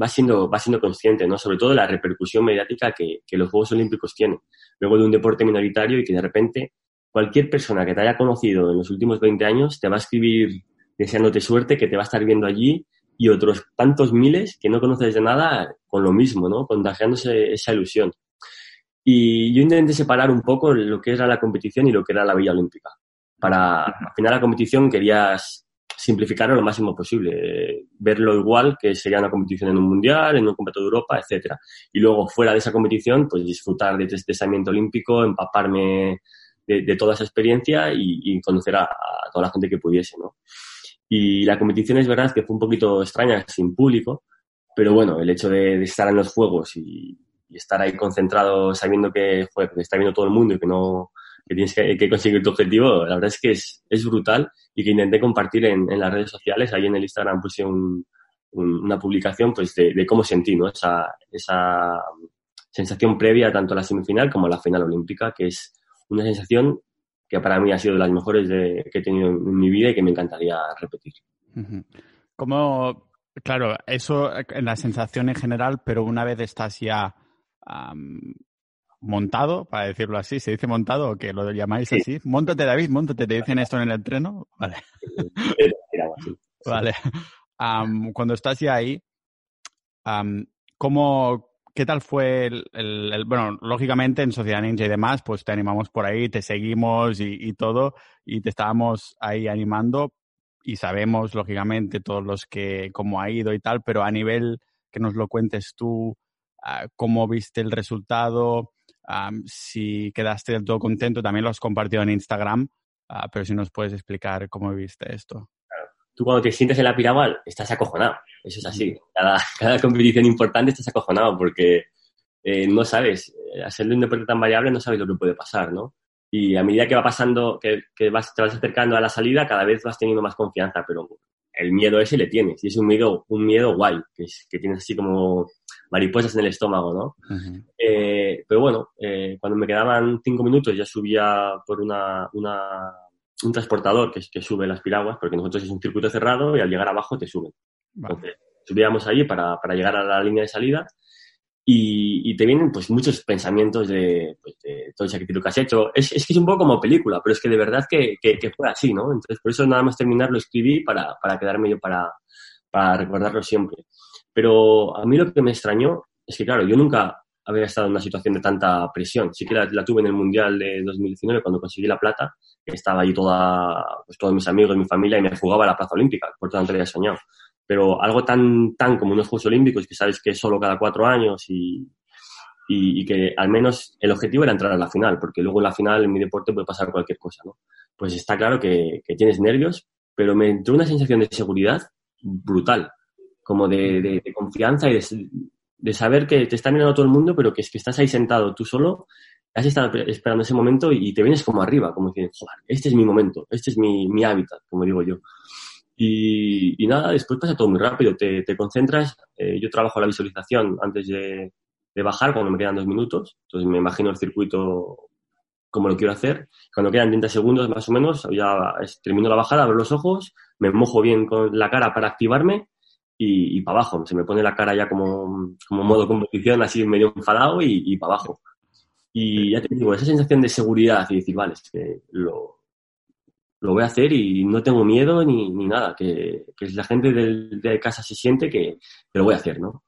va siendo, va siendo consciente, ¿no? Sobre todo la repercusión mediática que, que los Juegos Olímpicos tienen. Luego de un deporte minoritario y que de repente cualquier persona que te haya conocido en los últimos 20 años te va a escribir deseándote suerte, que te va a estar viendo allí y otros tantos miles que no conoces de nada con lo mismo, ¿no? Contagiándose esa ilusión. Y yo intenté separar un poco lo que era la competición y lo que era la Villa Olímpica. Para, al final la competición querías simplificarlo lo máximo posible, verlo igual que sería una competición en un mundial, en un campeonato de Europa, etcétera. Y luego fuera de esa competición, pues disfrutar de este desplazamiento olímpico, empaparme de, toda esa experiencia y, conocer a, a, toda la gente que pudiese, ¿no? Y la competición es verdad que fue un poquito extraña, sin público, pero bueno, el hecho de, estar en los juegos y, estar ahí concentrado sabiendo que, joder, está viendo todo el mundo y que no que tienes que, conseguir tu objetivo, la verdad es que es, brutal y que intenté compartir en, en, las redes sociales. Ahí en el Instagram puse un, una publicación pues de, de, cómo sentí ¿no? esa, esa sensación previa tanto a la semifinal como a la final olímpica, que es una sensación que para mí ha sido de las mejores de, que he tenido en mi vida y que me encantaría repetir. Como, claro, eso en la sensación en general, pero una vez estás ya montado, para decirlo así, ¿se dice montado o que lo llamáis así? Móntate, David, móntate, ¿te dicen esto en el entreno? Vale. vale. cuando estás ya ahí, ¿cómo, ¿Qué tal fue el, Bueno, lógicamente en Sociedad Ninja y demás, pues te animamos por ahí, te seguimos y, todo, y te estábamos ahí animando y sabemos, lógicamente, todos los que, cómo ha ido y tal, pero a nivel que nos lo cuentes tú, ah, cómo viste el resultado, si quedaste del todo contento, también lo has compartido en Instagram, ah, pero si nos puedes explicar cómo viste esto tú cuando te sientes en la pirámide estás acojonado. Eso es así. Cada, cada competición importante estás acojonado porque eh, no sabes, eh, hacerlo un deporte tan variable no sabes lo que puede pasar, ¿no? Y a medida que va pasando, que, que vas, te vas acercando a la salida, cada vez vas teniendo más confianza, pero el miedo ese le tienes. Y es un miedo, un miedo guay, que, es, que tienes así como mariposas en el estómago, ¿no? eh, pero bueno, eh, cuando me quedaban cinco minutos ya subía por una, una un transportador que, que sube las piraguas, porque nosotros es un circuito cerrado y al llegar abajo te suben. Entonces, subíamos allí para, para, llegar a la línea de salida y, y te vienen pues muchos pensamientos de, pues, de, todo el sacrificio que has hecho. Es, es, que es un poco como película, pero es que de verdad que, que, que, fue así, ¿no? Entonces, por eso nada más terminar lo escribí para, para quedarme yo para, para recordarlo siempre. Pero a mí lo que me extrañó es que, claro, yo nunca había estado en una situación de tanta presión. Sí que la, la tuve en el Mundial de 2019 cuando conseguí la plata, estaba allí toda, pues, todos mis amigos, mi familia y me jugaba a la plaza olímpica, por tanto había soñado. Pero algo tan, tan como unos Juegos Olímpicos, que sabes que es solo cada cuatro años y, y, y, que al menos el objetivo era entrar a la final, porque luego en la final en mi deporte puede pasar cualquier cosa, ¿no? Pues está claro que, que tienes nervios, pero me entró una sensación de seguridad brutal, como de, de, de confianza y de, de saber que te está mirando todo el mundo, pero que es que estás ahí sentado tú solo, has estado esperando ese momento y te vienes como arriba, como diciendo, joder, este es mi momento, este es mi, mi hábitat, como digo yo. Y, y, nada, después pasa todo muy rápido, te, te concentras, eh, yo trabajo la visualización antes de, de, bajar, cuando me quedan dos minutos, entonces me imagino el circuito como lo quiero hacer, cuando quedan 30 segundos más o menos, ya termino la bajada, abro los ojos, me mojo bien con la cara para activarme y, y para abajo. Se me pone la cara ya como, como modo competición, así medio enfadado y, y para abajo. Y ya te digo, esa sensación de seguridad y decir, vale, es que lo, lo voy a hacer y no tengo miedo ni, ni nada, que, que la gente de, de, casa se siente que, que, lo voy a hacer, ¿no?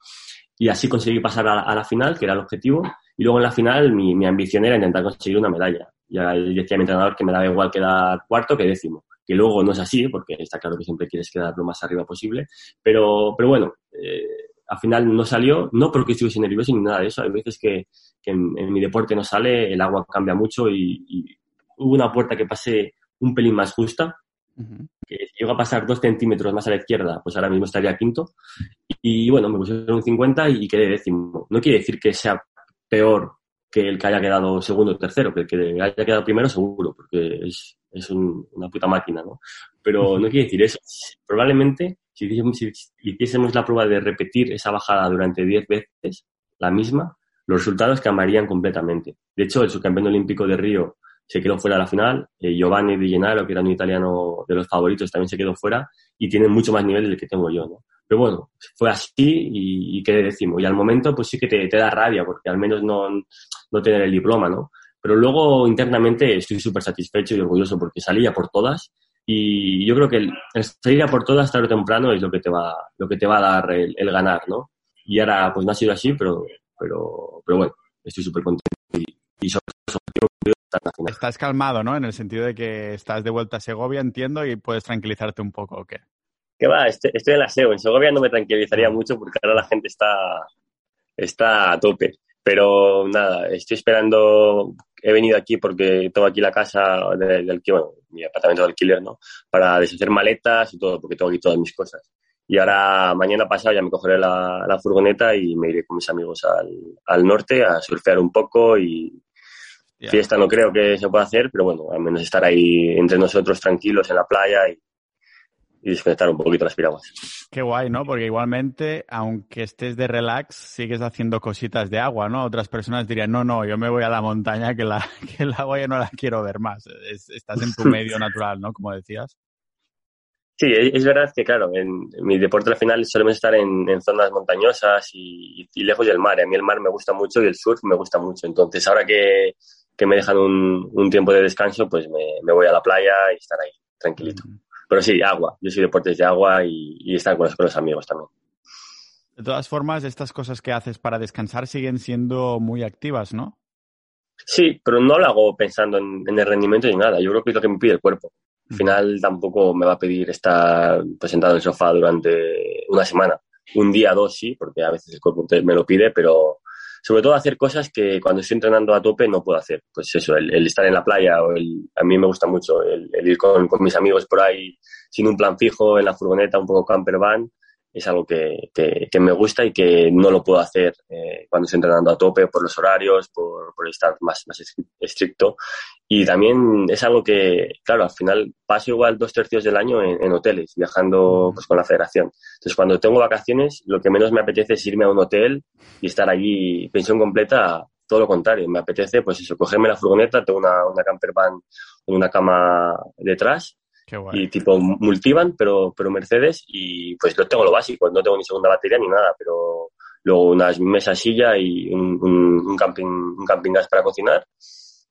Y así conseguí pasar a, a, la final, que era el objetivo, y luego en la final mi, mi ambición era intentar conseguir una medalla. Ya decía a mi entrenador que me daba igual quedar cuarto que décimo que luego no es así, porque está claro que siempre quieres quedar lo más arriba posible, pero, pero bueno, eh, al final no salió, no porque estuviese nervioso ni nada de eso, hay veces que, que en, en, mi deporte no sale, el agua cambia mucho y, y hubo una puerta que pasé un pelín más justa, uh -huh. que si llego a pasar dos centímetros más a la izquierda, pues ahora mismo estaría quinto, y, y bueno, me pusieron un 50 y, y quedé décimo. No quiere decir que sea peor que el que haya quedado segundo o tercero, que el que haya quedado primero seguro, porque es, es un, una puta máquina, ¿no? Pero no quiere decir eso. Probablemente, si hiciésemos, la prueba de repetir esa bajada durante 10 veces, la misma, los resultados cambiarían completamente. De hecho, el subcampeón olímpico de Río se quedó fuera de la final, eh, Giovanni Di Gennaro, que era un italiano de los favoritos, también se quedó fuera y tiene mucho más nivel del que tengo yo, ¿no? Pero bueno, fue así y, y quedé décimo. Y al momento, pues sí que te, te da rabia, porque al menos no, no tener el diploma, ¿no? Pero luego internamente estoy súper satisfecho y orgulloso porque salía por todas y yo creo que el, el, salir a por todas tarde o temprano es lo que te va, lo que te va a dar el, el ganar, ¿no? Y ahora pues no ha sido así, pero, pero, pero bueno, estoy súper contento y, y sobre todo Estás calmado, ¿no? En el sentido de que estás de vuelta a Segovia, entiendo, y puedes tranquilizarte un poco, ¿o qué? Que va, estoy, estoy en la SEO. En Segovia no me tranquilizaría mucho porque ahora la gente está, está a tope. Pero nada, estoy esperando. He venido aquí porque tengo aquí la casa del, del bueno, mi apartamento de alquiler, ¿no? Para deshacer maletas y todo, porque tengo aquí todas mis cosas. Y ahora, mañana pasado, ya me cogeré la, furgoneta y me iré con mis amigos al, al norte a surfear un poco y fiesta no creo que se pueda hacer, pero bueno, al menos estar ahí entre nosotros tranquilos en la playa y, y desconectar un poquito las piraguas. Qué guay, ¿no? Porque igualmente, aunque estés de relax, sigues haciendo cositas de agua, ¿no? Otras personas dirían, no, no, yo me voy a la montaña que, la, que el agua ya no la quiero ver más. estás en tu medio natural, ¿no? Como decías. Sí, es, verdad que, claro, en, mi deporte al final solemos estar en, zonas montañosas y, lejos del mar. A mí el mar me gusta mucho y el surf me gusta mucho. Entonces, ahora que, que me dejan un, un, tiempo de descanso, pues me, me, voy a la playa y estar ahí, tranquilito. Mm. Pero sí, agua. Yo soy deportes de agua y, estar con los, amigos también. De todas formas, estas cosas que haces para descansar siguen siendo muy activas, ¿no? Sí, pero no lo hago pensando en, el rendimiento ni nada. Yo creo que es lo que me pide el cuerpo. Al final tampoco me va a pedir estar pues, sentado en el sofá durante una semana. Un día, dos sí, porque a veces el cuerpo me lo pide, pero sobre todo hacer cosas que cuando estoy entrenando a tope no puedo hacer. Pues eso, el, estar en la playa o el, a mí me gusta mucho el, ir con, con, mis amigos por ahí sin un plan fijo, en la furgoneta, un poco camper van, es algo que, que, me gusta y que no lo puedo hacer eh, cuando estoy entrenando a tope por los horarios, por, por estar más, más estricto. Y también es algo que, claro, al final paso igual dos tercios del año en, hoteles, viajando pues, con la federación. Entonces, cuando tengo vacaciones, lo que menos me apetece es irme a un hotel y estar allí pensión completa, todo lo contrario. Me apetece, pues eso, cogerme la furgoneta, tengo una, una camper van con una cama detrás y tipo multivan, pero, pero Mercedes, y pues lo tengo lo básico, no tengo ni segunda batería ni nada, pero luego unas mesas silla y un, un, camping, un camping gas para cocinar.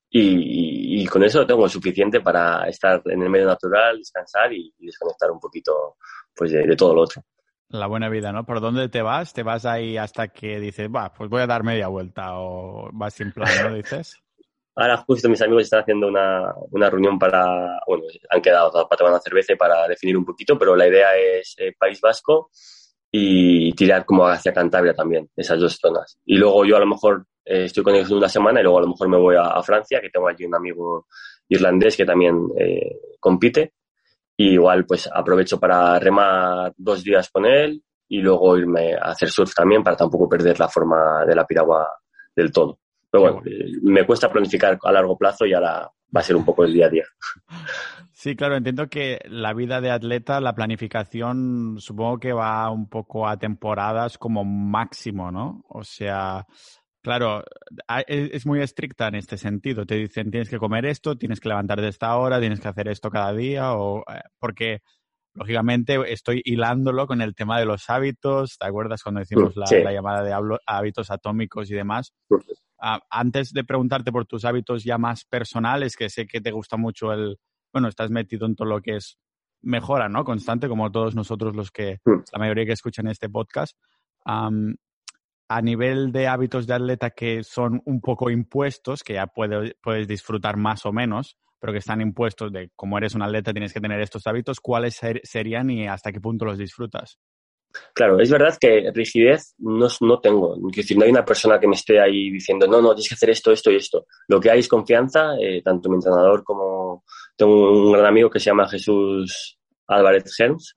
Y, y, con eso tengo suficiente para estar en el medio natural, descansar y, desconectar un poquito pues de, todo lo otro. La buena vida, ¿no? ¿Por dónde te vas? ¿Te vas ahí hasta que dices, va, pues voy a dar media vuelta o vas sin plan, ¿no? Dices. Ahora justo mis amigos están haciendo una, una reunión para, bueno, han quedado para tomar una cerveza para definir un poquito, pero la idea es eh, País Vasco y tirar como hacia Cantabria también, esas dos zonas. Y luego yo a lo mejor eh, estoy con ellos una semana y luego a lo mejor me voy a, Francia, que tengo allí un amigo irlandés que también eh, compite. Y igual pues aprovecho para remar dos días con él y luego irme a hacer surf también para tampoco perder la forma de la piragua del todo. Pero bueno, me cuesta planificar a largo plazo y ahora va a ser un poco el día a día. Sí, claro, entiendo que la vida de atleta, la planificación, supongo que va un poco a temporadas como máximo, ¿no? O sea, claro, es muy estricta en este sentido. Te dicen, tienes que comer esto, tienes que levantarte de esta hora, tienes que hacer esto cada día, o eh, porque lógicamente estoy hilándolo con el tema de los hábitos. ¿Te acuerdas cuando decimos la, la llamada de hábitos atómicos y demás? Ah, antes de preguntarte por tus hábitos ya más personales, que sé que te gusta mucho el, bueno, estás metido en todo lo que es mejora, ¿no? Constante, como todos nosotros los que, mm. la mayoría que escuchan este podcast. a nivel de hábitos de atleta que son un poco impuestos, que ya puedes disfrutar más o menos, pero que están impuestos de como eres un atleta tienes que tener estos hábitos, ¿cuáles serían y hasta qué punto los disfrutas? Claro, es verdad que rigidez no, no tengo. Es decir, no hay una persona que me esté ahí diciendo, no, no, tienes que hacer esto, esto y esto. Lo que hay es confianza, eh, tanto mi entrenador como tengo un gran amigo que se llama Jesús Álvarez Gens,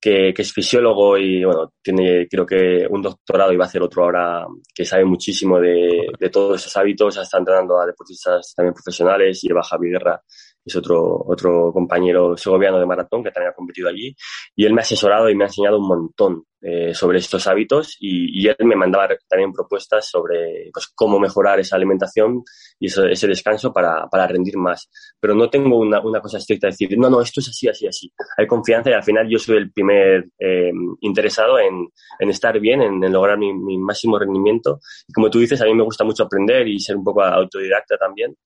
que, que, es fisiólogo y, bueno, tiene creo que un doctorado y va a hacer otro ahora que sabe muchísimo de, de todos esos hábitos. Está entrenando a deportistas también profesionales, lleva Javi Guerra es otro, otro compañero segoviano de maratón que también ha competido allí, y él me ha asesorado y me ha enseñado un montón eh, sobre estos hábitos y, él me mandaba también propuestas sobre pues, cómo mejorar esa alimentación y ese descanso para, para, rendir más. Pero no tengo una, una, cosa estricta de decir, no, no, esto es así, así, así. Hay confianza y al final yo soy el primer eh, interesado en, en, estar bien, en, en lograr mi, mi máximo rendimiento. Y como tú dices, a mí me gusta mucho aprender y ser un poco autodidacta también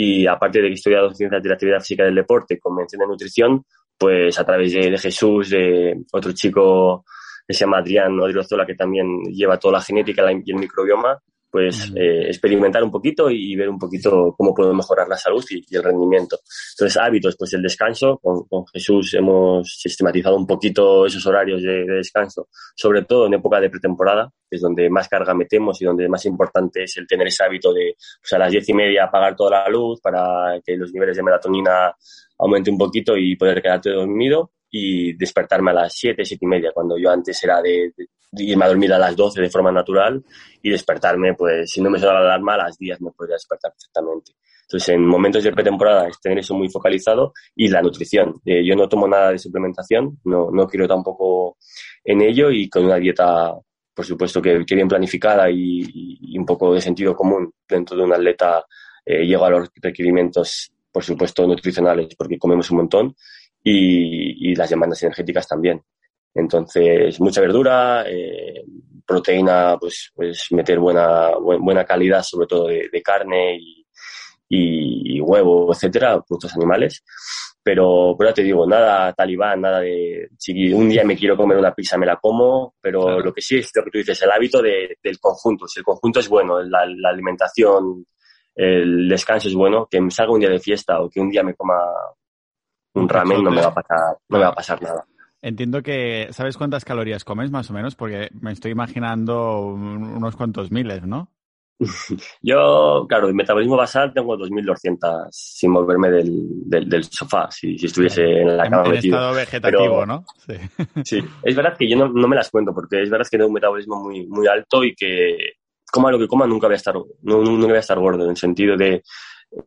y aparte de que he estudiado ciencias de la actividad física del deporte con mención de nutrición, pues a través de, Jesús, de otro chico que se llama Adrián Odriozola, que también lleva toda la genética y el microbioma, pues eh, experimentar un poquito y ver un poquito cómo puedo mejorar la salud y, el rendimiento. Entonces, hábitos, pues el descanso. Con, con, Jesús hemos sistematizado un poquito esos horarios de, descanso, sobre todo en época de pretemporada, que es donde más carga metemos y donde más importante es el tener ese hábito de pues, a las diez y media apagar toda la luz para que los niveles de melatonina aumente un poquito y poder quedarte dormido y despertarme a las 7, 7 y media, cuando yo antes era de, irme a dormir a las 12 de forma natural y despertarme, pues si no me suena la alarma, a las 10 me podría despertar perfectamente. Entonces, en momentos de pretemporada es tener eso muy focalizado y la nutrición. Eh, yo no tomo nada de suplementación, no, no quiero tampoco en ello y con una dieta, por supuesto, que, que bien planificada y, un poco de sentido común dentro de un atleta, eh, llego a los requerimientos, por supuesto, nutricionales, porque comemos un montón y, y las demandas energéticas también. Entonces, mucha verdura, eh, proteína, pues, pues meter buena, buena calidad, sobre todo de, de carne y y, huevo, etcétera, productos animales. Pero, pero ya te digo, nada talibán, nada de si un día me quiero comer una pizza, me la como, pero lo que sí es lo que tú dices, el hábito de, del conjunto. Si el conjunto es bueno, la, la, alimentación, el descanso es bueno, que me salga un día de fiesta o que un día me coma un ramen, no me va a pasar, no me va a pasar nada. Entiendo que, ¿sabes cuántas calorías comes más o menos? Porque me estoy imaginando unos cuantos miles, ¿no? Yo, claro, de metabolismo basal tengo 2.200 sin moverme del, del, sofá, si, si, estuviese en la cama en, estado vegetativo, ¿no? Sí. sí. es verdad que yo no, no, me las cuento porque es verdad que tengo un metabolismo muy, muy alto y que coma lo que coma nunca voy a estar, no, nunca voy a estar gordo en el sentido de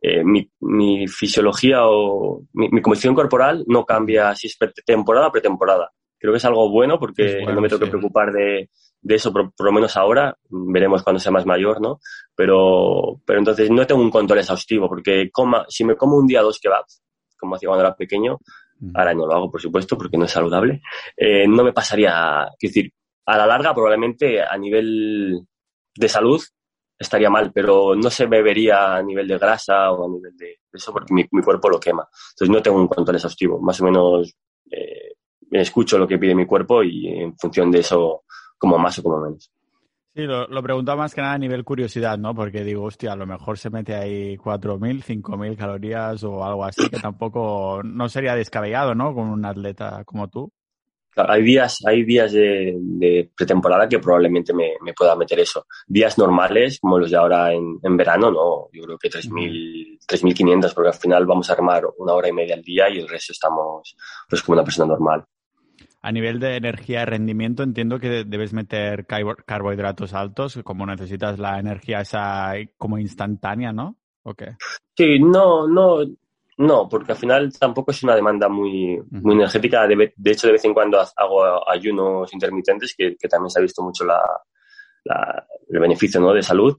eh, mi, mi, fisiología o mi, mi composición corporal no cambia si es temporada o pretemporada. Creo que es algo bueno porque no me tengo que preocupar de, de eso, por, lo menos ahora, veremos cuando sea más mayor, ¿no? Pero, pero entonces no tengo un control exhaustivo, porque coma, si me como un día dos kebabs, como hacía cuando era pequeño, ahora no lo hago, por supuesto, porque no es saludable, eh, no me pasaría, es decir, a la larga probablemente a nivel de salud estaría mal, pero no se bebería a nivel de grasa o a nivel de eso porque mi, cuerpo lo quema. Entonces no tengo un control exhaustivo, más o menos eh, escucho lo que pide mi cuerpo y en función de eso como más o como menos. Sí, lo, lo preguntaba más que nada a nivel curiosidad, ¿no? Porque digo, hostia, a lo mejor se mete ahí 4.000, 5.000 calorías o algo así, que tampoco no sería descabellado, ¿no? Con un atleta como tú. Claro, hay días, hay días de, pretemporada que probablemente me, me, pueda meter eso. Días normales, como los de ahora en, en verano, no. Yo creo que 3.000, 3.500, porque al final vamos a armar una hora y media al día y el resto estamos pues como una persona normal a nivel de energía y rendimiento, entiendo que debes meter carbohidratos altos, como necesitas la energía esa como instantánea, ¿no? ¿O qué? Sí, no, no, no, porque al final tampoco es una demanda muy, muy energética. De, hecho, de vez en cuando hago ayunos intermitentes, que, también se ha visto mucho la, el beneficio ¿no? de salud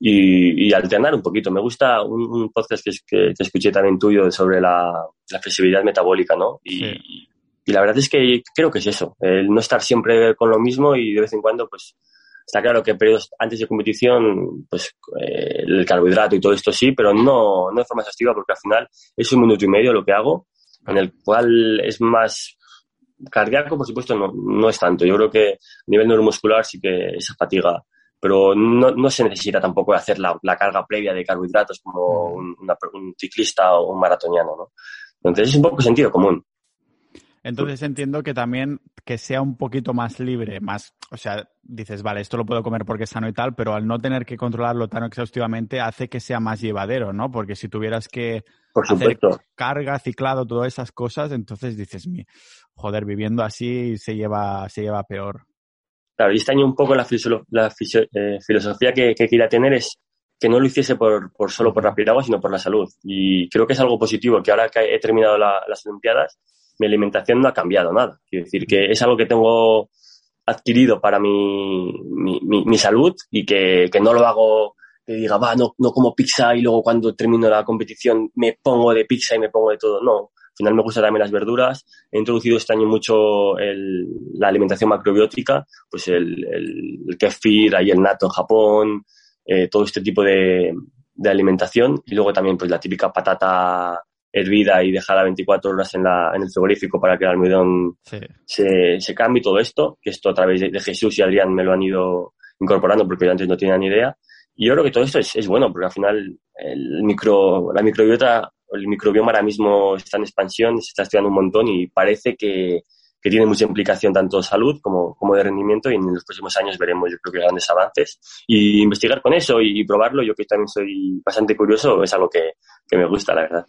y, alternar un poquito. Me gusta un, podcast que, que, escuché también tuyo sobre la, flexibilidad metabólica, ¿no? Y, y la verdad es que creo que es eso, el no estar siempre con lo mismo y de vez en cuando, pues, está claro que periodos antes de competición, pues, eh, el carbohidrato y todo esto sí, pero no, no de forma exhaustiva porque al final es un minuto y medio lo que hago, en el cual es más cardíaco, por supuesto, no, no es tanto. Yo creo que a nivel neuromuscular sí que esa fatiga pero no, no, se necesita tampoco hacer la, la, carga previa de carbohidratos como un, un, ciclista o un maratoniano, ¿no? Entonces es un poco sentido común. Entonces entiendo que también que sea un poquito más libre, más, o sea, dices, vale, esto lo puedo comer porque es sano y tal, pero al no tener que controlarlo tan exhaustivamente hace que sea más llevadero, ¿no? Porque si tuvieras que hacer carga, ciclado, todas esas cosas, entonces dices, joder, viviendo así se lleva, se lleva peor. Claro, y este año un poco la, la eh, filosofía que, que quería tener es que no lo hiciese por, por solo por la piragua, sino por la salud. Y creo que es algo positivo, que ahora que he terminado las Olimpiadas, mi alimentación no ha cambiado nada. Quiero decir que es algo que tengo adquirido para mi, mi, mi, salud y que, que, no lo hago que diga, va, no, no como pizza y luego cuando termino la competición me pongo de pizza y me pongo de todo. No, al final me gustan también las verduras. He introducido este año mucho el, la alimentación macrobiótica, pues el, el, el kefir, ahí el nato en Japón, eh, todo este tipo de, de alimentación. Y luego también pues la típica patata hervida y dejada 24 horas en, la, en el frigorífico para que el almidón se, se, cambie todo esto, que esto a través de, Jesús y Adrián me lo han ido incorporando porque yo antes no tenía ni idea. Y yo creo que todo esto es, es bueno porque al final el micro, la microbiota, el microbioma ahora mismo está en expansión, se está estudiando un montón y parece que, que tiene mucha implicación tanto de salud como, como de rendimiento y en los próximos años veremos yo creo que grandes avances. Y investigar con eso y, probarlo, yo que también soy bastante curioso, es algo que, que me gusta, la verdad.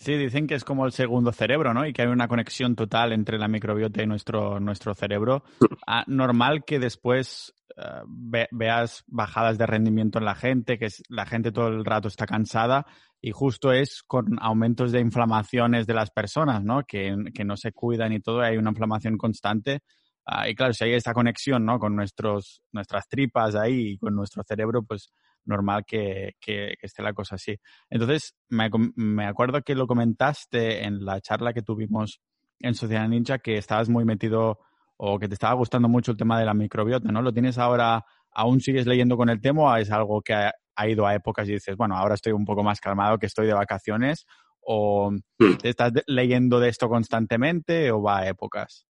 Sí, dicen que es como el segundo cerebro, ¿no? Y que hay una conexión total entre la microbiota y nuestro, nuestro cerebro. Ah, normal que después eh, veas bajadas de rendimiento en la gente, que la gente todo el rato está cansada y justo es con aumentos de inflamaciones de las personas, ¿no? Que, que no se cuidan y todo, hay una inflamación constante. Ah, y claro, si hay esta conexión, ¿no? Con nuestros, nuestras tripas ahí y con nuestro cerebro, pues normal que, que, esté la cosa así. Entonces, me, me, acuerdo que lo comentaste en la charla que tuvimos en Sociedad Ninja, que estabas muy metido o que te estaba gustando mucho el tema de la microbiota, ¿no? ¿Lo tienes ahora, aún sigues leyendo con el tema o es algo que ha, ido a épocas y dices, bueno, ahora estoy un poco más calmado que estoy de vacaciones? ¿O hmm. te estás leyendo de esto constantemente o va a épocas?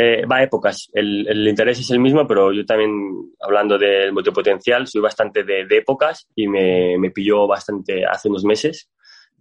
Eh, va a épocas. El, el, interés es el mismo, pero yo también, hablando del multipotencial, soy bastante de, de épocas y me, me, pilló bastante hace unos meses,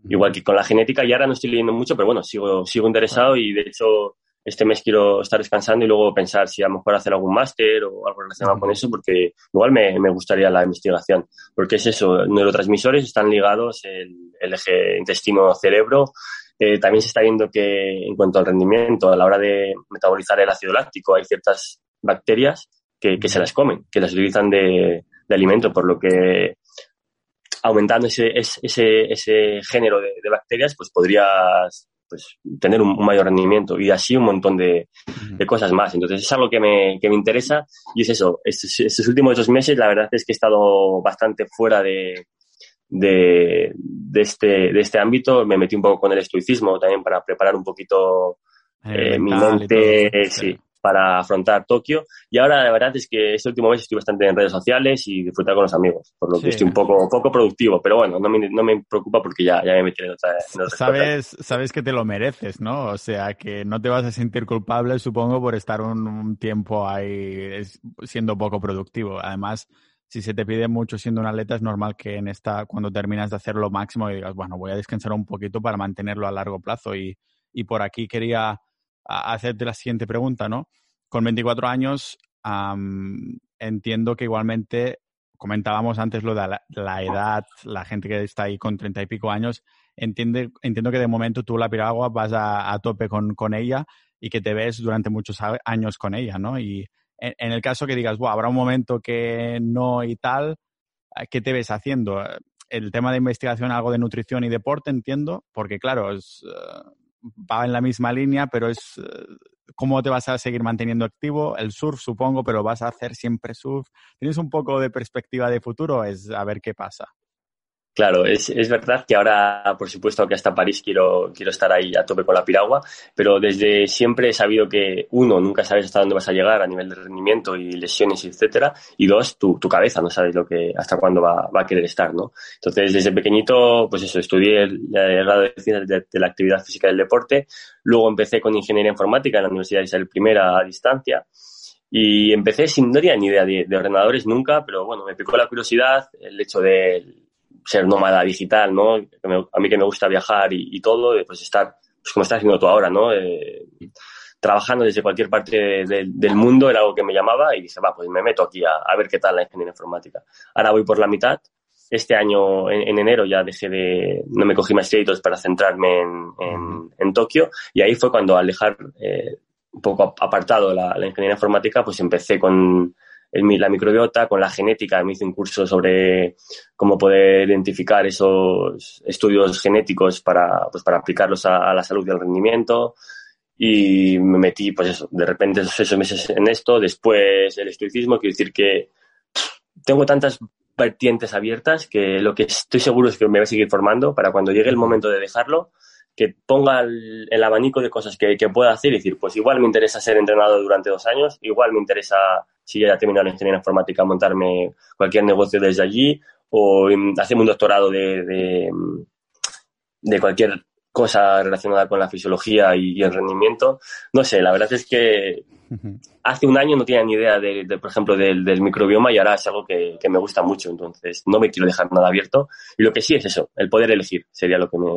igual que con la genética. Y ahora no estoy leyendo mucho, pero bueno, sigo, sigo interesado y de hecho este mes quiero estar descansando y luego pensar si a lo mejor hacer algún máster o algo relacionado con eso, porque igual me, me, gustaría la investigación. Porque es eso, neurotransmisores están ligados, el, el eje intestino-cerebro, eh, también se está viendo que en cuanto al rendimiento, a la hora de metabolizar el ácido láctico, hay ciertas bacterias que, que se las comen, que las utilizan de, de, alimento, por lo que aumentando ese, ese, ese género de, de, bacterias, pues podrías pues, tener un, mayor rendimiento y así un montón de, de, cosas más. Entonces es algo que me, que me interesa y es eso. Estos, estos últimos dos meses la verdad es que he estado bastante fuera de, de, de, este, de este ámbito. Me metí un poco con el estoicismo también para preparar un poquito eh, mi mente sí, para afrontar Tokio. Y ahora la verdad es que este último mes estoy bastante en redes sociales y disfrutar con los amigos, por lo que estoy un poco, poco productivo. Pero bueno, no me, no me preocupa porque ya, ya me metí en otra, sabes, sabes que te lo mereces, ¿no? O sea, que no te vas a sentir culpable, supongo, por estar un, un tiempo ahí siendo poco productivo. Además, si se te pide mucho siendo un atleta, es normal que en esta, cuando terminas de hacer lo máximo, digas, bueno, voy a descansar un poquito para mantenerlo a largo plazo. Y, y por aquí quería hacerte la siguiente pregunta, ¿no? Con 24 años, entiendo que igualmente, comentábamos antes lo de la, edad, la gente que está ahí con 30 y pico años, entiende, entiendo que de momento tú la piragua vas a, a tope con, con ella y que te ves durante muchos años con ella, ¿no? Y en, el caso que digas, habrá un momento que no y tal, ¿qué te ves haciendo? El tema de investigación, algo de nutrición y deporte, entiendo, porque claro, es, uh, va en la misma línea, pero es cómo te vas a seguir manteniendo activo. El surf, supongo, pero vas a hacer siempre surf. ¿Tienes un poco de perspectiva de futuro? Es a ver qué pasa. Claro, es, es, verdad que ahora, por supuesto, que hasta París quiero, quiero estar ahí a tope con la piragua, pero desde siempre he sabido que, uno, nunca sabes hasta dónde vas a llegar a nivel de rendimiento y lesiones, etcétera, y dos, tu, tu cabeza no sabes lo que, hasta cuándo va, va, a querer estar, ¿no? Entonces, desde pequeñito, pues eso, estudié el, el grado de ciencias de, la actividad física del deporte, luego empecé con ingeniería informática en la Universidad de Isabel I a distancia, y empecé sin, no tenía ni idea de, de ordenadores nunca, pero bueno, me picó la curiosidad, el hecho de ser nómada digital, ¿no? a mí que me gusta viajar y, y todo, pues estar, pues como estás haciendo tú ahora, ¿no? Eh, trabajando desde cualquier parte de, del mundo era algo que me llamaba y dije, va, pues me meto aquí a, a, ver qué tal la ingeniería informática. Ahora voy por la mitad. Este año, en, en enero, ya dejé de, no me cogí más créditos para centrarme en, en, en Tokio y ahí fue cuando al dejar eh, un poco apartado la, la ingeniería informática, pues empecé con, el, la microbiota, con la genética. Me hice un curso sobre cómo poder identificar esos estudios genéticos para, pues, para aplicarlos a, a la salud y al rendimiento. Y me metí, pues eso, de repente esos seis meses en esto. Después el estoicismo, quiero decir que tengo tantas vertientes abiertas que lo que estoy seguro es que me voy a seguir formando para cuando llegue el momento de dejarlo, que ponga el, el abanico de cosas que, que, pueda hacer y decir, pues igual me interesa ser entrenador durante dos años, igual me interesa, si ya terminado la ingeniería informática, montarme cualquier negocio desde allí o hacerme un doctorado de, de, de cualquier cosa relacionada con la fisiología y, y, el rendimiento. No sé, la verdad es que hace un año no tenía ni idea, de, de por ejemplo, del, del, microbioma y ahora es algo que, que, me gusta mucho, entonces no me quiero dejar nada abierto. Y lo que sí es eso, el poder elegir sería lo que me,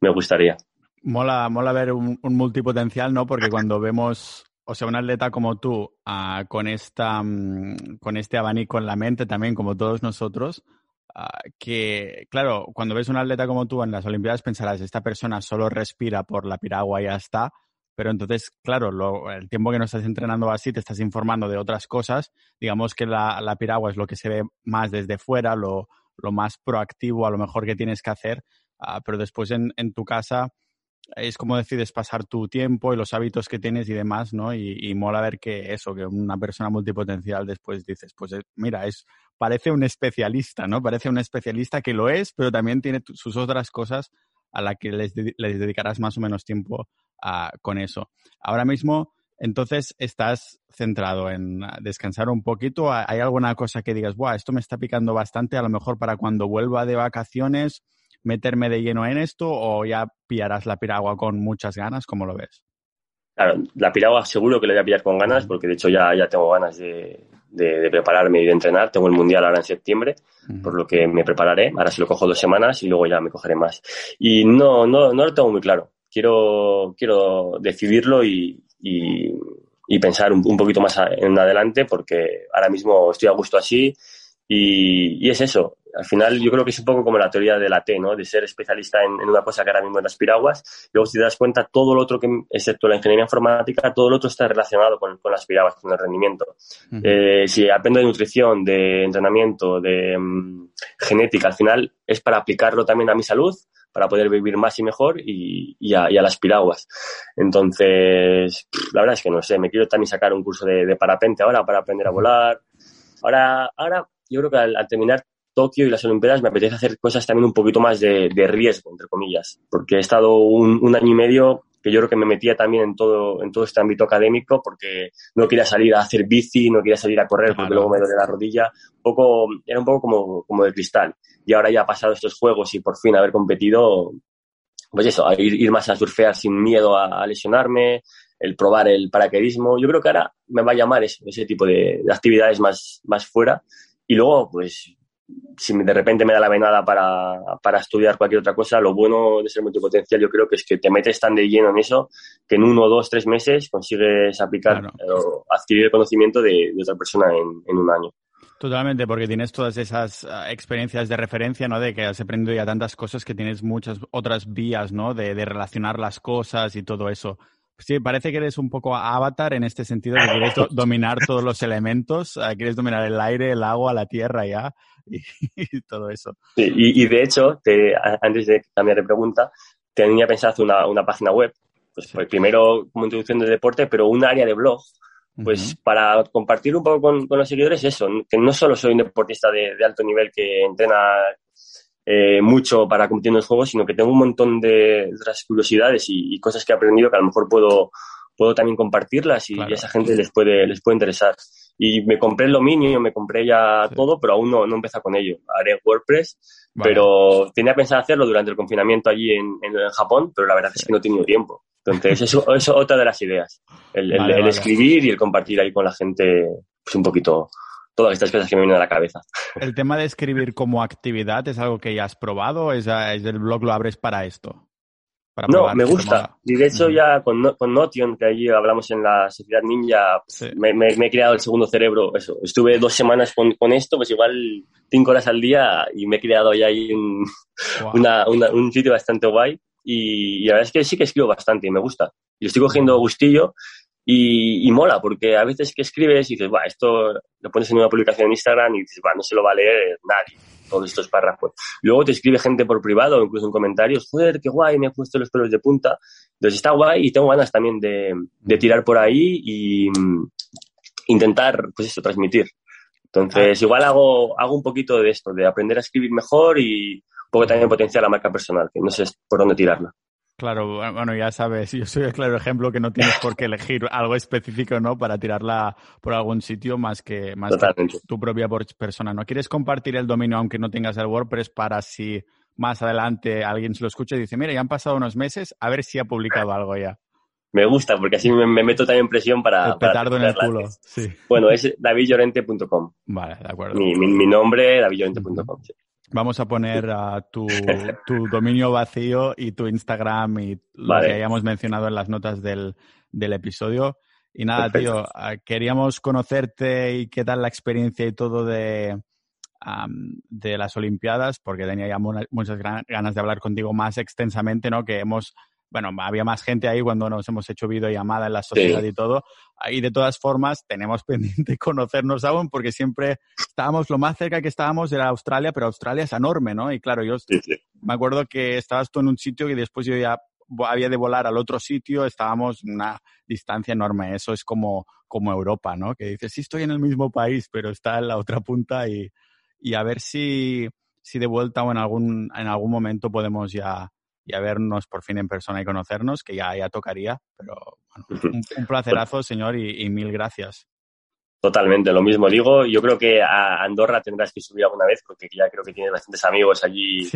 me gustaría. Mola, mola ver un, un, multipotencial, ¿no? Porque cuando vemos, o sea, un atleta como tú, uh, con, esta, um, con este abanico en la mente también, como todos nosotros, ah, que, claro, cuando ves un atleta como tú en las Olimpiadas pensarás, esta persona solo respira por la piragua y ya está, pero entonces, claro, el tiempo que no estás entrenando así, te estás informando de otras cosas. Digamos que la, piragua es lo que se ve más desde fuera, lo, lo más proactivo a lo mejor que tienes que hacer, ah, pero después en, tu casa es como decides pasar tu tiempo y los hábitos que tienes y demás, ¿no? Y, mola ver que eso, que una persona multipotencial después dices, pues eh, mira, es parece un especialista, ¿no? Parece un especialista que lo es, pero también tiene sus otras cosas a las que les, les dedicarás más o menos tiempo con eso. Ahora mismo, entonces, estás centrado en descansar un poquito. ¿Hay alguna cosa que digas, Buah, esto me está picando bastante, a lo mejor para cuando vuelva de vacaciones, meterme de lleno en esto o ya pillarás la piragua con muchas ganas? ¿Cómo lo ves? Claro, la piragua seguro que le voy a pillar con ganas, porque de hecho ya, ya tengo ganas de, prepararme y de entrenar. Tengo el mundial ahora en septiembre, por lo que me prepararé. Ahora se lo cojo dos semanas y luego ya me cogeré más. Y no, no, no lo tengo muy claro quiero, quiero decidirlo y, y, pensar un, poquito más en adelante porque ahora mismo estoy a gusto así y, y, es eso. Al final yo creo que es un poco como la teoría de la T, ¿no? De ser especialista en, una cosa que ahora mismo es las piraguas. Luego si te das cuenta, todo lo otro que, excepto la ingeniería informática, todo lo otro está relacionado con, con las piraguas, con el rendimiento. eh, si aprendo de nutrición, de entrenamiento, de mm, genética, al final es para aplicarlo también a mi salud para poder vivir más y mejor y, y, a, las piraguas. Entonces, la verdad es que no sé, me quiero también sacar un curso de, parapente ahora para aprender a volar. Ahora, ahora yo creo que al, terminar Tokio y las Olimpiadas me apetece hacer cosas también un poquito más de, riesgo, entre comillas, porque he estado un, un, año y medio que yo creo que me metía también en todo, en todo este ámbito académico porque no quería salir a hacer bici, no quería salir a correr porque luego me duele la rodilla. Un poco, era un poco como, como de cristal. Y ahora ya ha pasado estos juegos y por fin haber competido, pues eso, ir, ir más a surfear sin miedo a, lesionarme, el probar el paracaidismo. Yo creo que ahora me va a llamar eso, ese tipo de, de actividades más, más fuera. Y luego, pues si de repente me da la venada para, para, estudiar cualquier otra cosa, lo bueno de ser multipotencial yo creo que es que te metes tan de lleno en eso que en uno, dos, tres meses consigues aplicar o adquirir el conocimiento de, otra persona en, en, un año. Totalmente, porque tienes todas esas ah, experiencias de referencia, ¿no? De que has aprendido ya tantas cosas que tienes muchas otras vías, ¿no? De, de relacionar las cosas y todo eso. Sí, parece que eres un poco avatar en este sentido, que quieres dominar todos los elementos, ah, quieres dominar el aire, el agua, la tierra ya, y, todo eso. Sí, y, de hecho, te, antes de cambiar de pregunta, tenía pensado hacer una, una página web, pues, pues, primero como introducción del deporte, pero un área de blog, pues para compartir un poco con, con, los seguidores eso, que no solo soy un deportista de, de alto nivel que entrena eh, mucho para competir en los juegos, sino que tengo un montón de otras curiosidades y, cosas que he aprendido que a lo mejor puedo, puedo también compartirlas y, a esa gente les puede, les puede interesar. Y me compré el dominio, me compré ya todo, pero aún no, no empecé con ello. Haré WordPress, pero tenía pensado hacerlo durante el confinamiento allí en, en, Japón, pero la verdad es que no he tenido tiempo. Entonces, eso, es otra de las ideas. El, el escribir y el compartir ahí con la gente, pues un poquito, todas estas cosas que me vienen a la cabeza. ¿El tema de escribir como actividad es algo que ya has probado? ¿Es, es el blog lo abres para esto? no, me gusta. Y de hecho ya con, con Notion, que allí hablamos en la Sociedad Ninja, me, me, he creado el segundo cerebro. Eso, estuve dos semanas con, con, esto, pues igual cinco horas al día y me he creado ya ahí un, una, un sitio bastante guay. Y, y, la verdad es que sí que escribo bastante y me gusta. Y estoy cogiendo gustillo y, y, mola, porque a veces que escribes y dices, va, esto lo pones en una publicación en Instagram y dices, va, no se lo va a leer nadie, todos estos párrafos. Luego te escribe gente por privado o incluso en comentarios, joder, qué guay, me he puesto los pelos de punta. Entonces está guay y tengo ganas también de, de tirar por ahí y mm, intentar, pues eso, transmitir. Entonces, igual hago, hago un poquito de esto, de aprender a escribir mejor y un poco también potenciar la marca personal, que no sé por dónde tirarla. Claro, bueno, ya sabes, yo soy el claro ejemplo que no tienes por qué elegir algo específico, ¿no? Para tirarla por algún sitio más que, más tu propia persona. ¿No quieres compartir el dominio aunque no tengas el WordPress para si más adelante alguien se lo escucha y dice, mira, ya han pasado unos meses, a ver si ha publicado algo ya? Me gusta, porque así me, meto también presión para... El petardo en el culo, sí. Bueno, es davidllorente.com. Vale, de acuerdo. Mi, mi, nombre, davidllorente.com, sí. Vamos a poner tu, tu, dominio vacío y tu Instagram y lo que hayamos mencionado en las notas del, del episodio. Y nada, tío, ah, queríamos conocerte y qué tal la experiencia y todo de de las Olimpiadas, porque tenía ya muchas ganas de hablar contigo más extensamente, ¿no? Que hemos bueno, había más gente ahí cuando nos hemos hecho videollamada en la sociedad y todo. Y de todas formas, tenemos pendiente conocernos aún porque siempre estábamos, lo más cerca que estábamos era Australia, pero Australia es enorme, ¿no? Y claro, yo me acuerdo que estabas tú en un sitio y después yo ya había de volar al otro sitio, estábamos una distancia enorme. Eso es como, como Europa, ¿no? Que dices, sí estoy en el mismo país, pero está en la otra punta y, y a ver si, si de vuelta o en algún, en algún momento podemos ya y a vernos por fin en persona y conocernos, que ya, ya tocaría. Pero bueno, un, placerazo, señor, y, mil gracias. Totalmente, lo mismo digo. Yo creo que a Andorra tendrás que subir alguna vez porque ya creo que tienes bastantes amigos allí,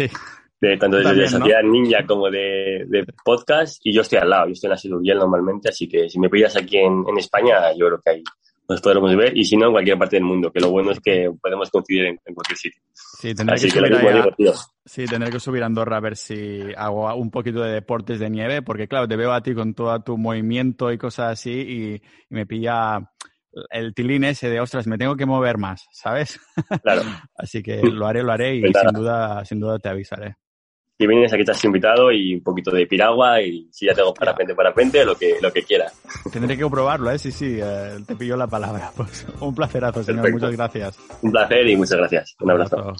de, tanto de, Sociedad Ninja como de, podcast. Y yo estoy al lado, yo estoy en la Siluviel normalmente, así que si me pillas aquí en, en España, yo creo que hay nos podremos ver y si no en cualquier parte del mundo, que lo bueno es que podemos coincidir en, cualquier sitio. Sí, tendré que, subir sí, tendré que subir a Andorra a ver si hago un poquito de deportes de nieve, porque claro, te veo a ti con todo tu movimiento y cosas así y, me pilla el tilín ese de ostras, me tengo que mover más, ¿sabes? Claro. así que lo haré, lo haré y sin duda, sin duda te avisaré si vienes aquí estás invitado y un poquito de piragua y si ya tengo parapente, parapente, lo que, lo que quieras. Tendré que probarlo, ¿eh? Sí, sí, eh, te pillo la palabra. Pues un placerazo, señor. Muchas gracias. Un placer y muchas gracias. Un abrazo.